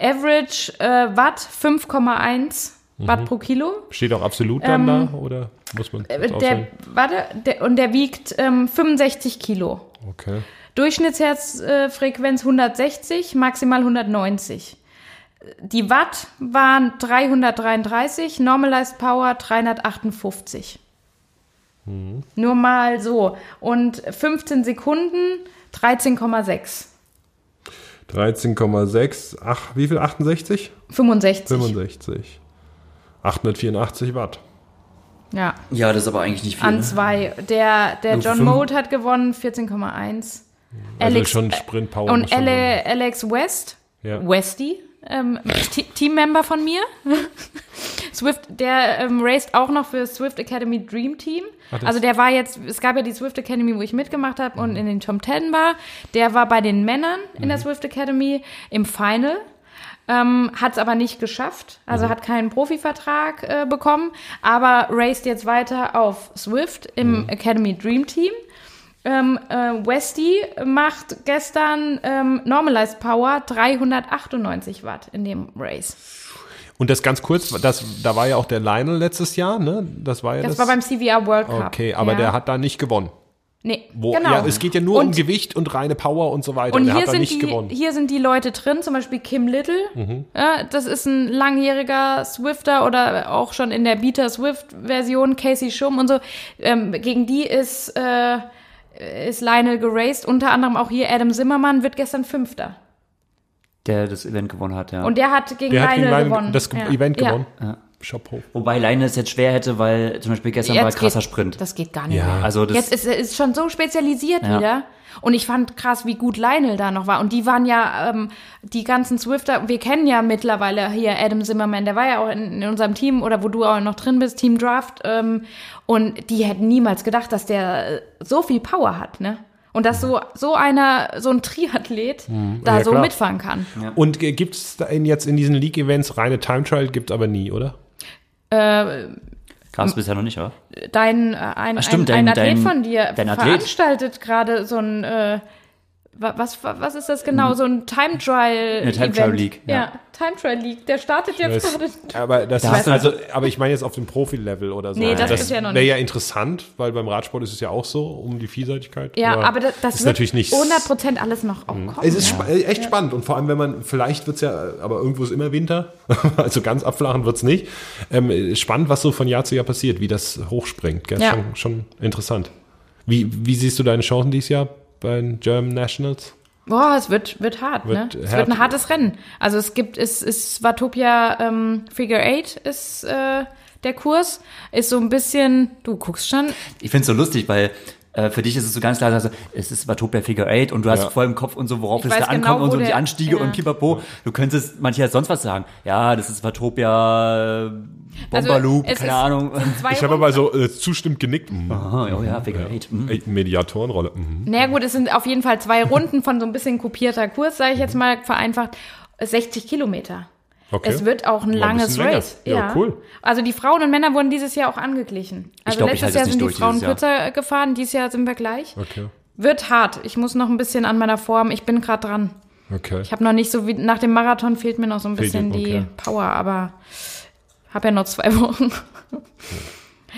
Average äh, Watt 5,1 Watt pro Kilo. Steht auch absolut dann da oder muss man Äh, Der, warte, der, und der wiegt ähm, 65 Kilo. Okay. Durchschnittsherzfrequenz 160, maximal 190. Die Watt waren 333, Normalized Power 358. Nur mal so. Und 15 Sekunden 13,6. 13,6, ach, wie viel? 68? 65. 65. 884 Watt. Ja, Ja, das ist aber eigentlich nicht viel. an ne? zwei. Der, der Nur John Mode hat gewonnen, 14,1. Also schon Sprint-Power. Und schon Ale, Alex West, Ja. Westy, ähm, Te- Teammember von mir. Swift, der ähm, raced auch noch für Swift Academy Dream Team. das- Also der war jetzt, es gab ja die Swift Academy, wo ich mitgemacht habe und in den Top Ten war. Der war bei den Männern in der Swift Academy im Final. Ähm, hat es aber nicht geschafft, also hat keinen Profivertrag äh, bekommen, aber raced jetzt weiter auf Swift im Academy Dream Team. Ähm, äh, Westy macht gestern ähm, Normalized Power 398 Watt in dem Race. Und das ganz kurz, das, da war ja auch der Lionel letztes Jahr, ne? Das war ja Das das. war beim CVR World Cup. okay, aber ja. der hat da nicht gewonnen. Nee, Wo, genau. Ja, es geht ja nur um Und- Gewicht und reine Power und so weiter. Und der hier hat da sind, nicht die, gewonnen. hier sind die Leute drin, zum Beispiel Kim Little. Mhm. Ja, das ist ein langjähriger Swifter oder auch schon in der Beta Swift-Version, Casey Schum und so. Ähm, gegen die ist, äh, ist Lionel geraced. Unter anderem auch hier Adam Zimmermann wird gestern Fünfter. Der das Event gewonnen hat, ja. Und der hat gegen Der hat gegen Lionel Lionel gewonnen. das Ge- Ja. Event Ja. gewonnen. Chapeau. Wobei Leine es jetzt schwer hätte, weil zum Beispiel gestern war Jetzt krasser geht, Sprint. Das geht gar nicht Ja. mehr. Also das, Jetzt ist ist schon so spezialisiert Ja. wieder. Und ich fand krass, wie gut Lionel da noch war. Und die waren ja, ähm, die ganzen Swifter, wir kennen ja mittlerweile hier Adam Zimmerman, der war ja auch in, in unserem Team oder wo du auch noch drin bist, Team Draft. Ähm, und die hätten niemals gedacht, dass der äh, so viel Power hat, ne? Und dass so, so einer, so ein Triathlet da Mhm. Ja, so klar. mitfahren kann. Und gibt es jetzt in diesen League-Events reine Time Trial? Gibt es aber nie, oder? Gab es bisher noch nicht, oder? Dein, äh, ein, Ach, stimmt, ein, ein dein- Athlet dein- von dir veranstaltet gerade so ein, äh, was, was ist das genau? So ein Time Trial. Eine Time Event. Trial League, Ja. ja. Time Trial League. Der startet jetzt Das, gerade. aber das Da ist also, aber ich meine jetzt auf dem Profi-Level oder so. Nee, das ist ja noch wäre nicht. ja interessant, weil beim Radsport ist es ja auch so, um die Vielseitigkeit. Ja, aber, das, das ist wird natürlich nicht. 100% alles noch auch kommen. Es ist ja. spa äh, echt spannend und vor allem, wenn man, vielleicht wird's ja, aber irgendwo ist immer Winter, also ganz abflachen wird's nicht. Ähm, spannend, was so von Jahr zu Jahr passiert, wie das hochspringt. Gell? Ja. Schon, schon interessant. Wie, wie siehst du deine Chancen dieses Jahr bei den German Nationals? Boah, es wird, wird hart, Wird ne? Es hart. wird ein hartes Rennen. Also es gibt, es ist Watopia ähm, Figure Eight ist äh, der Kurs. Ist so ein bisschen, du guckst schon, Ich find's so lustig, weil äh, für dich ist es so ganz klar, also, es ist Watopia Figure 8 und du hast Ja. voll im Kopf und so, worauf Ich es da genau, ankommt und so die der- Anstiege ja. und pipapo. Du könntest manchmal sonst was sagen. Ja, das ist Watopia, äh, Bomberloop, Also, keine ist- Ahnung. Ich habe aber so äh, zustimmt genickt. Mhm. Ah, oh ja, Figure 8. Mhm. Äh, Mediatorenrolle. Mhm. Naja gut, es sind auf jeden Fall zwei Runden von so ein bisschen kopierter Kurs, sage ich jetzt mal vereinfacht, 60 Kilometer. Okay. Es wird auch ein Mal ein langes länger. Race. Ja, cool. Also die Frauen und Männer wurden dieses Jahr auch angeglichen. Also glaub, letztes Jahr sind die Frauen kürzer gefahren, dieses Jahr sind wir gleich. Okay. Wird hart. Ich muss noch ein bisschen an meiner Form. Ich bin gerade dran. Okay. Ich habe noch nicht so wie nach dem Marathon fehlt mir noch so ein Fehlt bisschen dir, die okay. Power, aber habe ja noch zwei Wochen.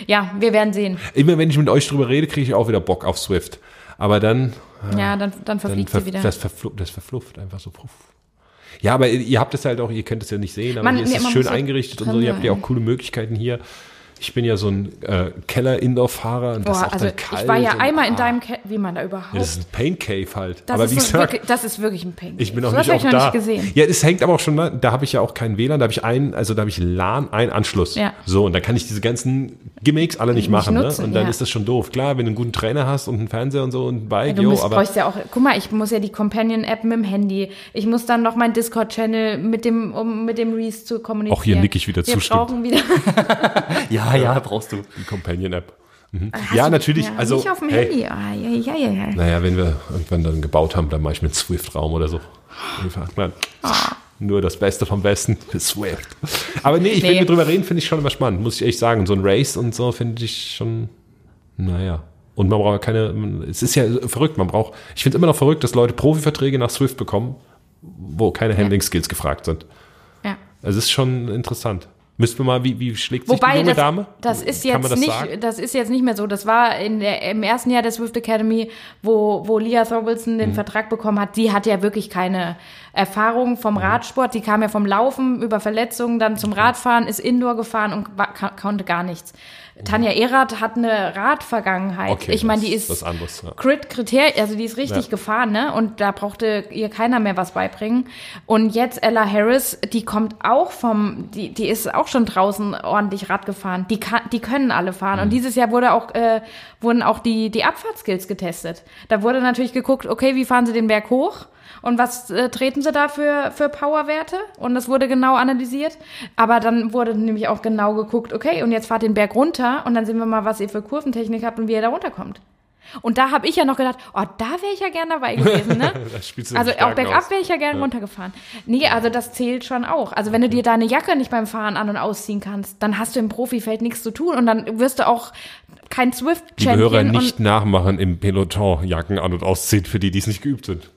ja, wir werden sehen. Immer wenn ich mit euch drüber rede, kriege ich auch wieder Bock auf Swift. Aber dann, Ja, dann, dann dann verfliegt ver sie wieder. das, verflucht, das verflufft einfach so. Puff. Ja, aber ihr habt es halt auch, ihr könnt es ja nicht sehen, aber Man- hier ist nee, es schön eingerichtet und so. Ihr habt ja auch coole Möglichkeiten hier. Ich bin ja so ein äh, Keller-Indoor-Fahrer und das ist Boah, auch also dann kalt. ich war ja und, einmal in ah, deinem, Ke wie man da überhaupt. Ja, das ist ein Pain Cave halt. Das, aber ist wie so gesagt, wirklich, das ist wirklich ein Pain. ich bin auch das nicht auch ich noch da. nicht gesehen. Ja, es hängt aber auch schon, da da habe ich ja auch keinen WLAN, da habe ich einen, also da habe ich LAN, einen Anschluss. Ja. So, und dann kann ich diese ganzen Gimmicks alle nicht, Nicht machen. nutzen, ne? Und dann ja. ist das schon doof. Klar, wenn du einen guten Trainer hast und einen Fernseher und so und ein Bike, Du jo, aber ja auch, guck mal, ich muss ja die Companion-App mit dem Handy. Ich muss dann noch meinen Discord-Channel mit dem, um mit dem Reese zu kommunizieren. Auch hier nick ich wieder Wir zustimmt. brauchen wieder. Ja, ja, brauchst du. die Companion-App. Mhm. Ja, du- natürlich. Ja, also, nicht auf dem hey, Handy. Ah, ja, ja, ja, ja. Naja, wenn wir irgendwann dann gebaut haben, dann mache ich mit Swift-Raum oder so. Einfach, nein. Nur das Beste vom Besten für Swift. Aber nee, ich Nee. will drüber reden, finde ich schon immer spannend, muss ich echt sagen. So ein Race und so finde ich schon, naja. Und man braucht keine, es ist ja verrückt, man braucht, ich finde es immer noch verrückt, dass Leute Profiverträge nach Swift bekommen, wo keine Handling-Skills gefragt sind. ja. Es ist schon interessant. Müssten wir mal, wie, wie schlägt sich die Wobei, junge das, Dame? das ist jetzt das nicht, sagen? das ist jetzt nicht mehr so. Das war in der, im ersten Jahr der Swift Academy, wo, wo Leah Thorwaldson Mhm. den Vertrag bekommen hat. Die hat ja wirklich keine Erfahrung vom Mhm. Radsport. Die kam ja vom Laufen über Verletzungen dann zum Radfahren, ist Indoor gefahren und war, konnte gar nichts. Tanja Erath hat eine Radvergangenheit. Okay, ich meine, die ist was anderes, ja. Crit-Kriterien, also die ist richtig Ja. gefahren, ne? Und da brauchte ihr keiner mehr was beibringen. Und jetzt Ella Harris, die kommt auch vom, die, die ist auch schon draußen ordentlich Rad gefahren. Die kann, die können alle fahren. Mhm. Und dieses Jahr wurde auch, äh, wurden auch die, die Abfahrtskills getestet. Da wurde natürlich geguckt, okay, wie fahren sie den Berg hoch? Und was äh, treten sie da für, für Powerwerte? Und das wurde genau analysiert. Aber dann wurde nämlich auch genau geguckt, okay, und jetzt fahrt den Berg runter und dann sehen wir mal, was ihr für Kurventechnik habt und wie ihr da runterkommt. Und da habe ich ja noch gedacht, oh, da wäre ich ja gern dabei gewesen, ne? Also die auch bergab wäre ich ja gern runtergefahren. Nee, also das zählt schon auch. Also wenn du dir deine Jacke nicht beim Fahren an- und ausziehen kannst, dann hast du im Profifeld nichts zu tun und dann wirst du auch kein Liebe Hörer, Swift-Champion. nicht nachmachen im Peloton Jacken an- und ausziehen, für die, die es nicht geübt sind.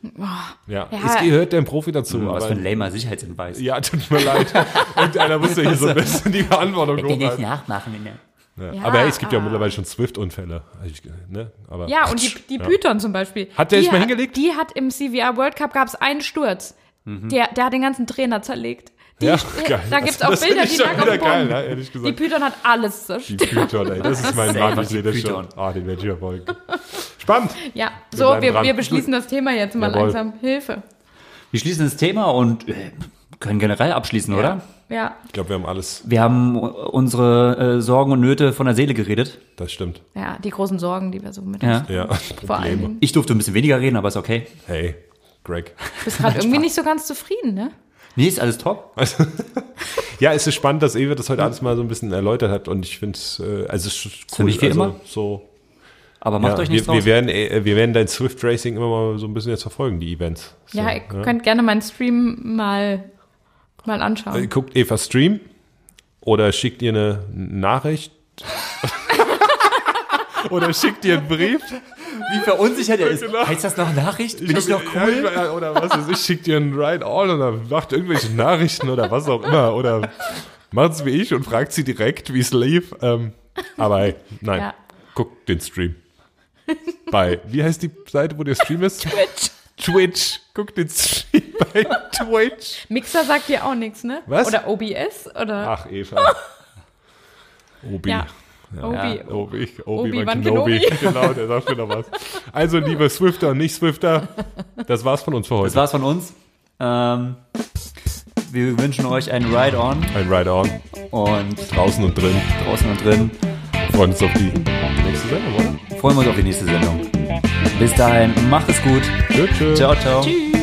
Ja, Ja. es gehört ein Profi dazu. Was aber, für ein lamer Sicherheitshinweis. ja, tut mir leid. Irgendeiner muss ja hier so ein bisschen die Verantwortung hochhalten. nachmachen. Ne? Ja. Ja, aber hey, es gibt ja mittlerweile schon Swift-Unfälle. Also Ne? Ja, und die, die Python zum Beispiel. Hat der die sich mal hingelegt? Die hat im CVR World Cup gab es einen Sturz. Der, der hat den ganzen Trainer zerlegt. Die, Mhm. Ja, geil. Da gibt es Das auch Bilder, die schon lag auf wieder dem geil, ne, ehrlich Die. Python hat alles Die zerstört. Python, ey, das ist mein Mann, ich die sehe das schon. Ah, den werde ich verfolgen. Spannend. Ja, so, wir, dran. wir beschließen das Thema jetzt mal Jawohl. langsam. Hilfe. Wir schließen das Thema und äh, können generell abschließen, oder? Ja, Ich glaube, wir haben alles. Wir haben unsere äh, Sorgen und Nöte von der Seele geredet. Das stimmt. ja, die großen Sorgen, die wir so mit Ja. uns Ja, vor. Dingen. Ich durfte ein bisschen weniger reden, aber ist okay. Hey, Greg. Du bist gerade irgendwie nicht so ganz zufrieden, ne? Nee, ist alles top. Ja, es ist spannend, dass Ewe das heute alles mal so ein bisschen erläutert hat und ich finde es, äh, also es ist cool. Für mich wie also, immer. So, Aber macht ja, euch nichts wir, wir draus. werden, äh, wir werden dein Swift Racing immer mal so ein bisschen jetzt verfolgen, die Events. So, Ja, ihr könnt gerne meinen Stream mal, mal Äh, anschauen. Guckt Eva Stream oder schickt ihr eine Nachricht. oder schickt ihr einen Brief. Wie verunsichert er ist. Genau. Heißt das noch Nachricht? Bin ich, hab- noch ja, cool? ich- ja, oder was weiß ich, schickt ihr einen Ride All oder macht irgendwelche Nachrichten oder was auch immer. Oder macht es wie ich und fragt sie direkt, wie es lief. Ähm, aber hey, nein, Ja. guckt den Stream. Bei, wie heißt die Seite, wo der Stream ist? Twitch. Twitch. Guckt den Stream bei Twitch. Mixer sagt dir auch nichts, ne? Was? Oder OBS? Oder Ach, Eva. Obi. ja. Obi. Obi, Obi, Obi-Wan Kenobi. Kenobi. Genau, der sagt mir noch was. Also, liebe Swifter und Nicht-Swifter, das war's von uns für heute. Das war's von uns. Ähm, wir wünschen euch einen Ride-On Ein Ride-On, und draußen und drin. draußen und drin. Freuen uns auf die nächste Sendung, oder? Freuen wir uns auf die nächste Sendung. Bis dahin, macht es gut. Tschüss. tschüss. Ciao, ciao. Tschüss.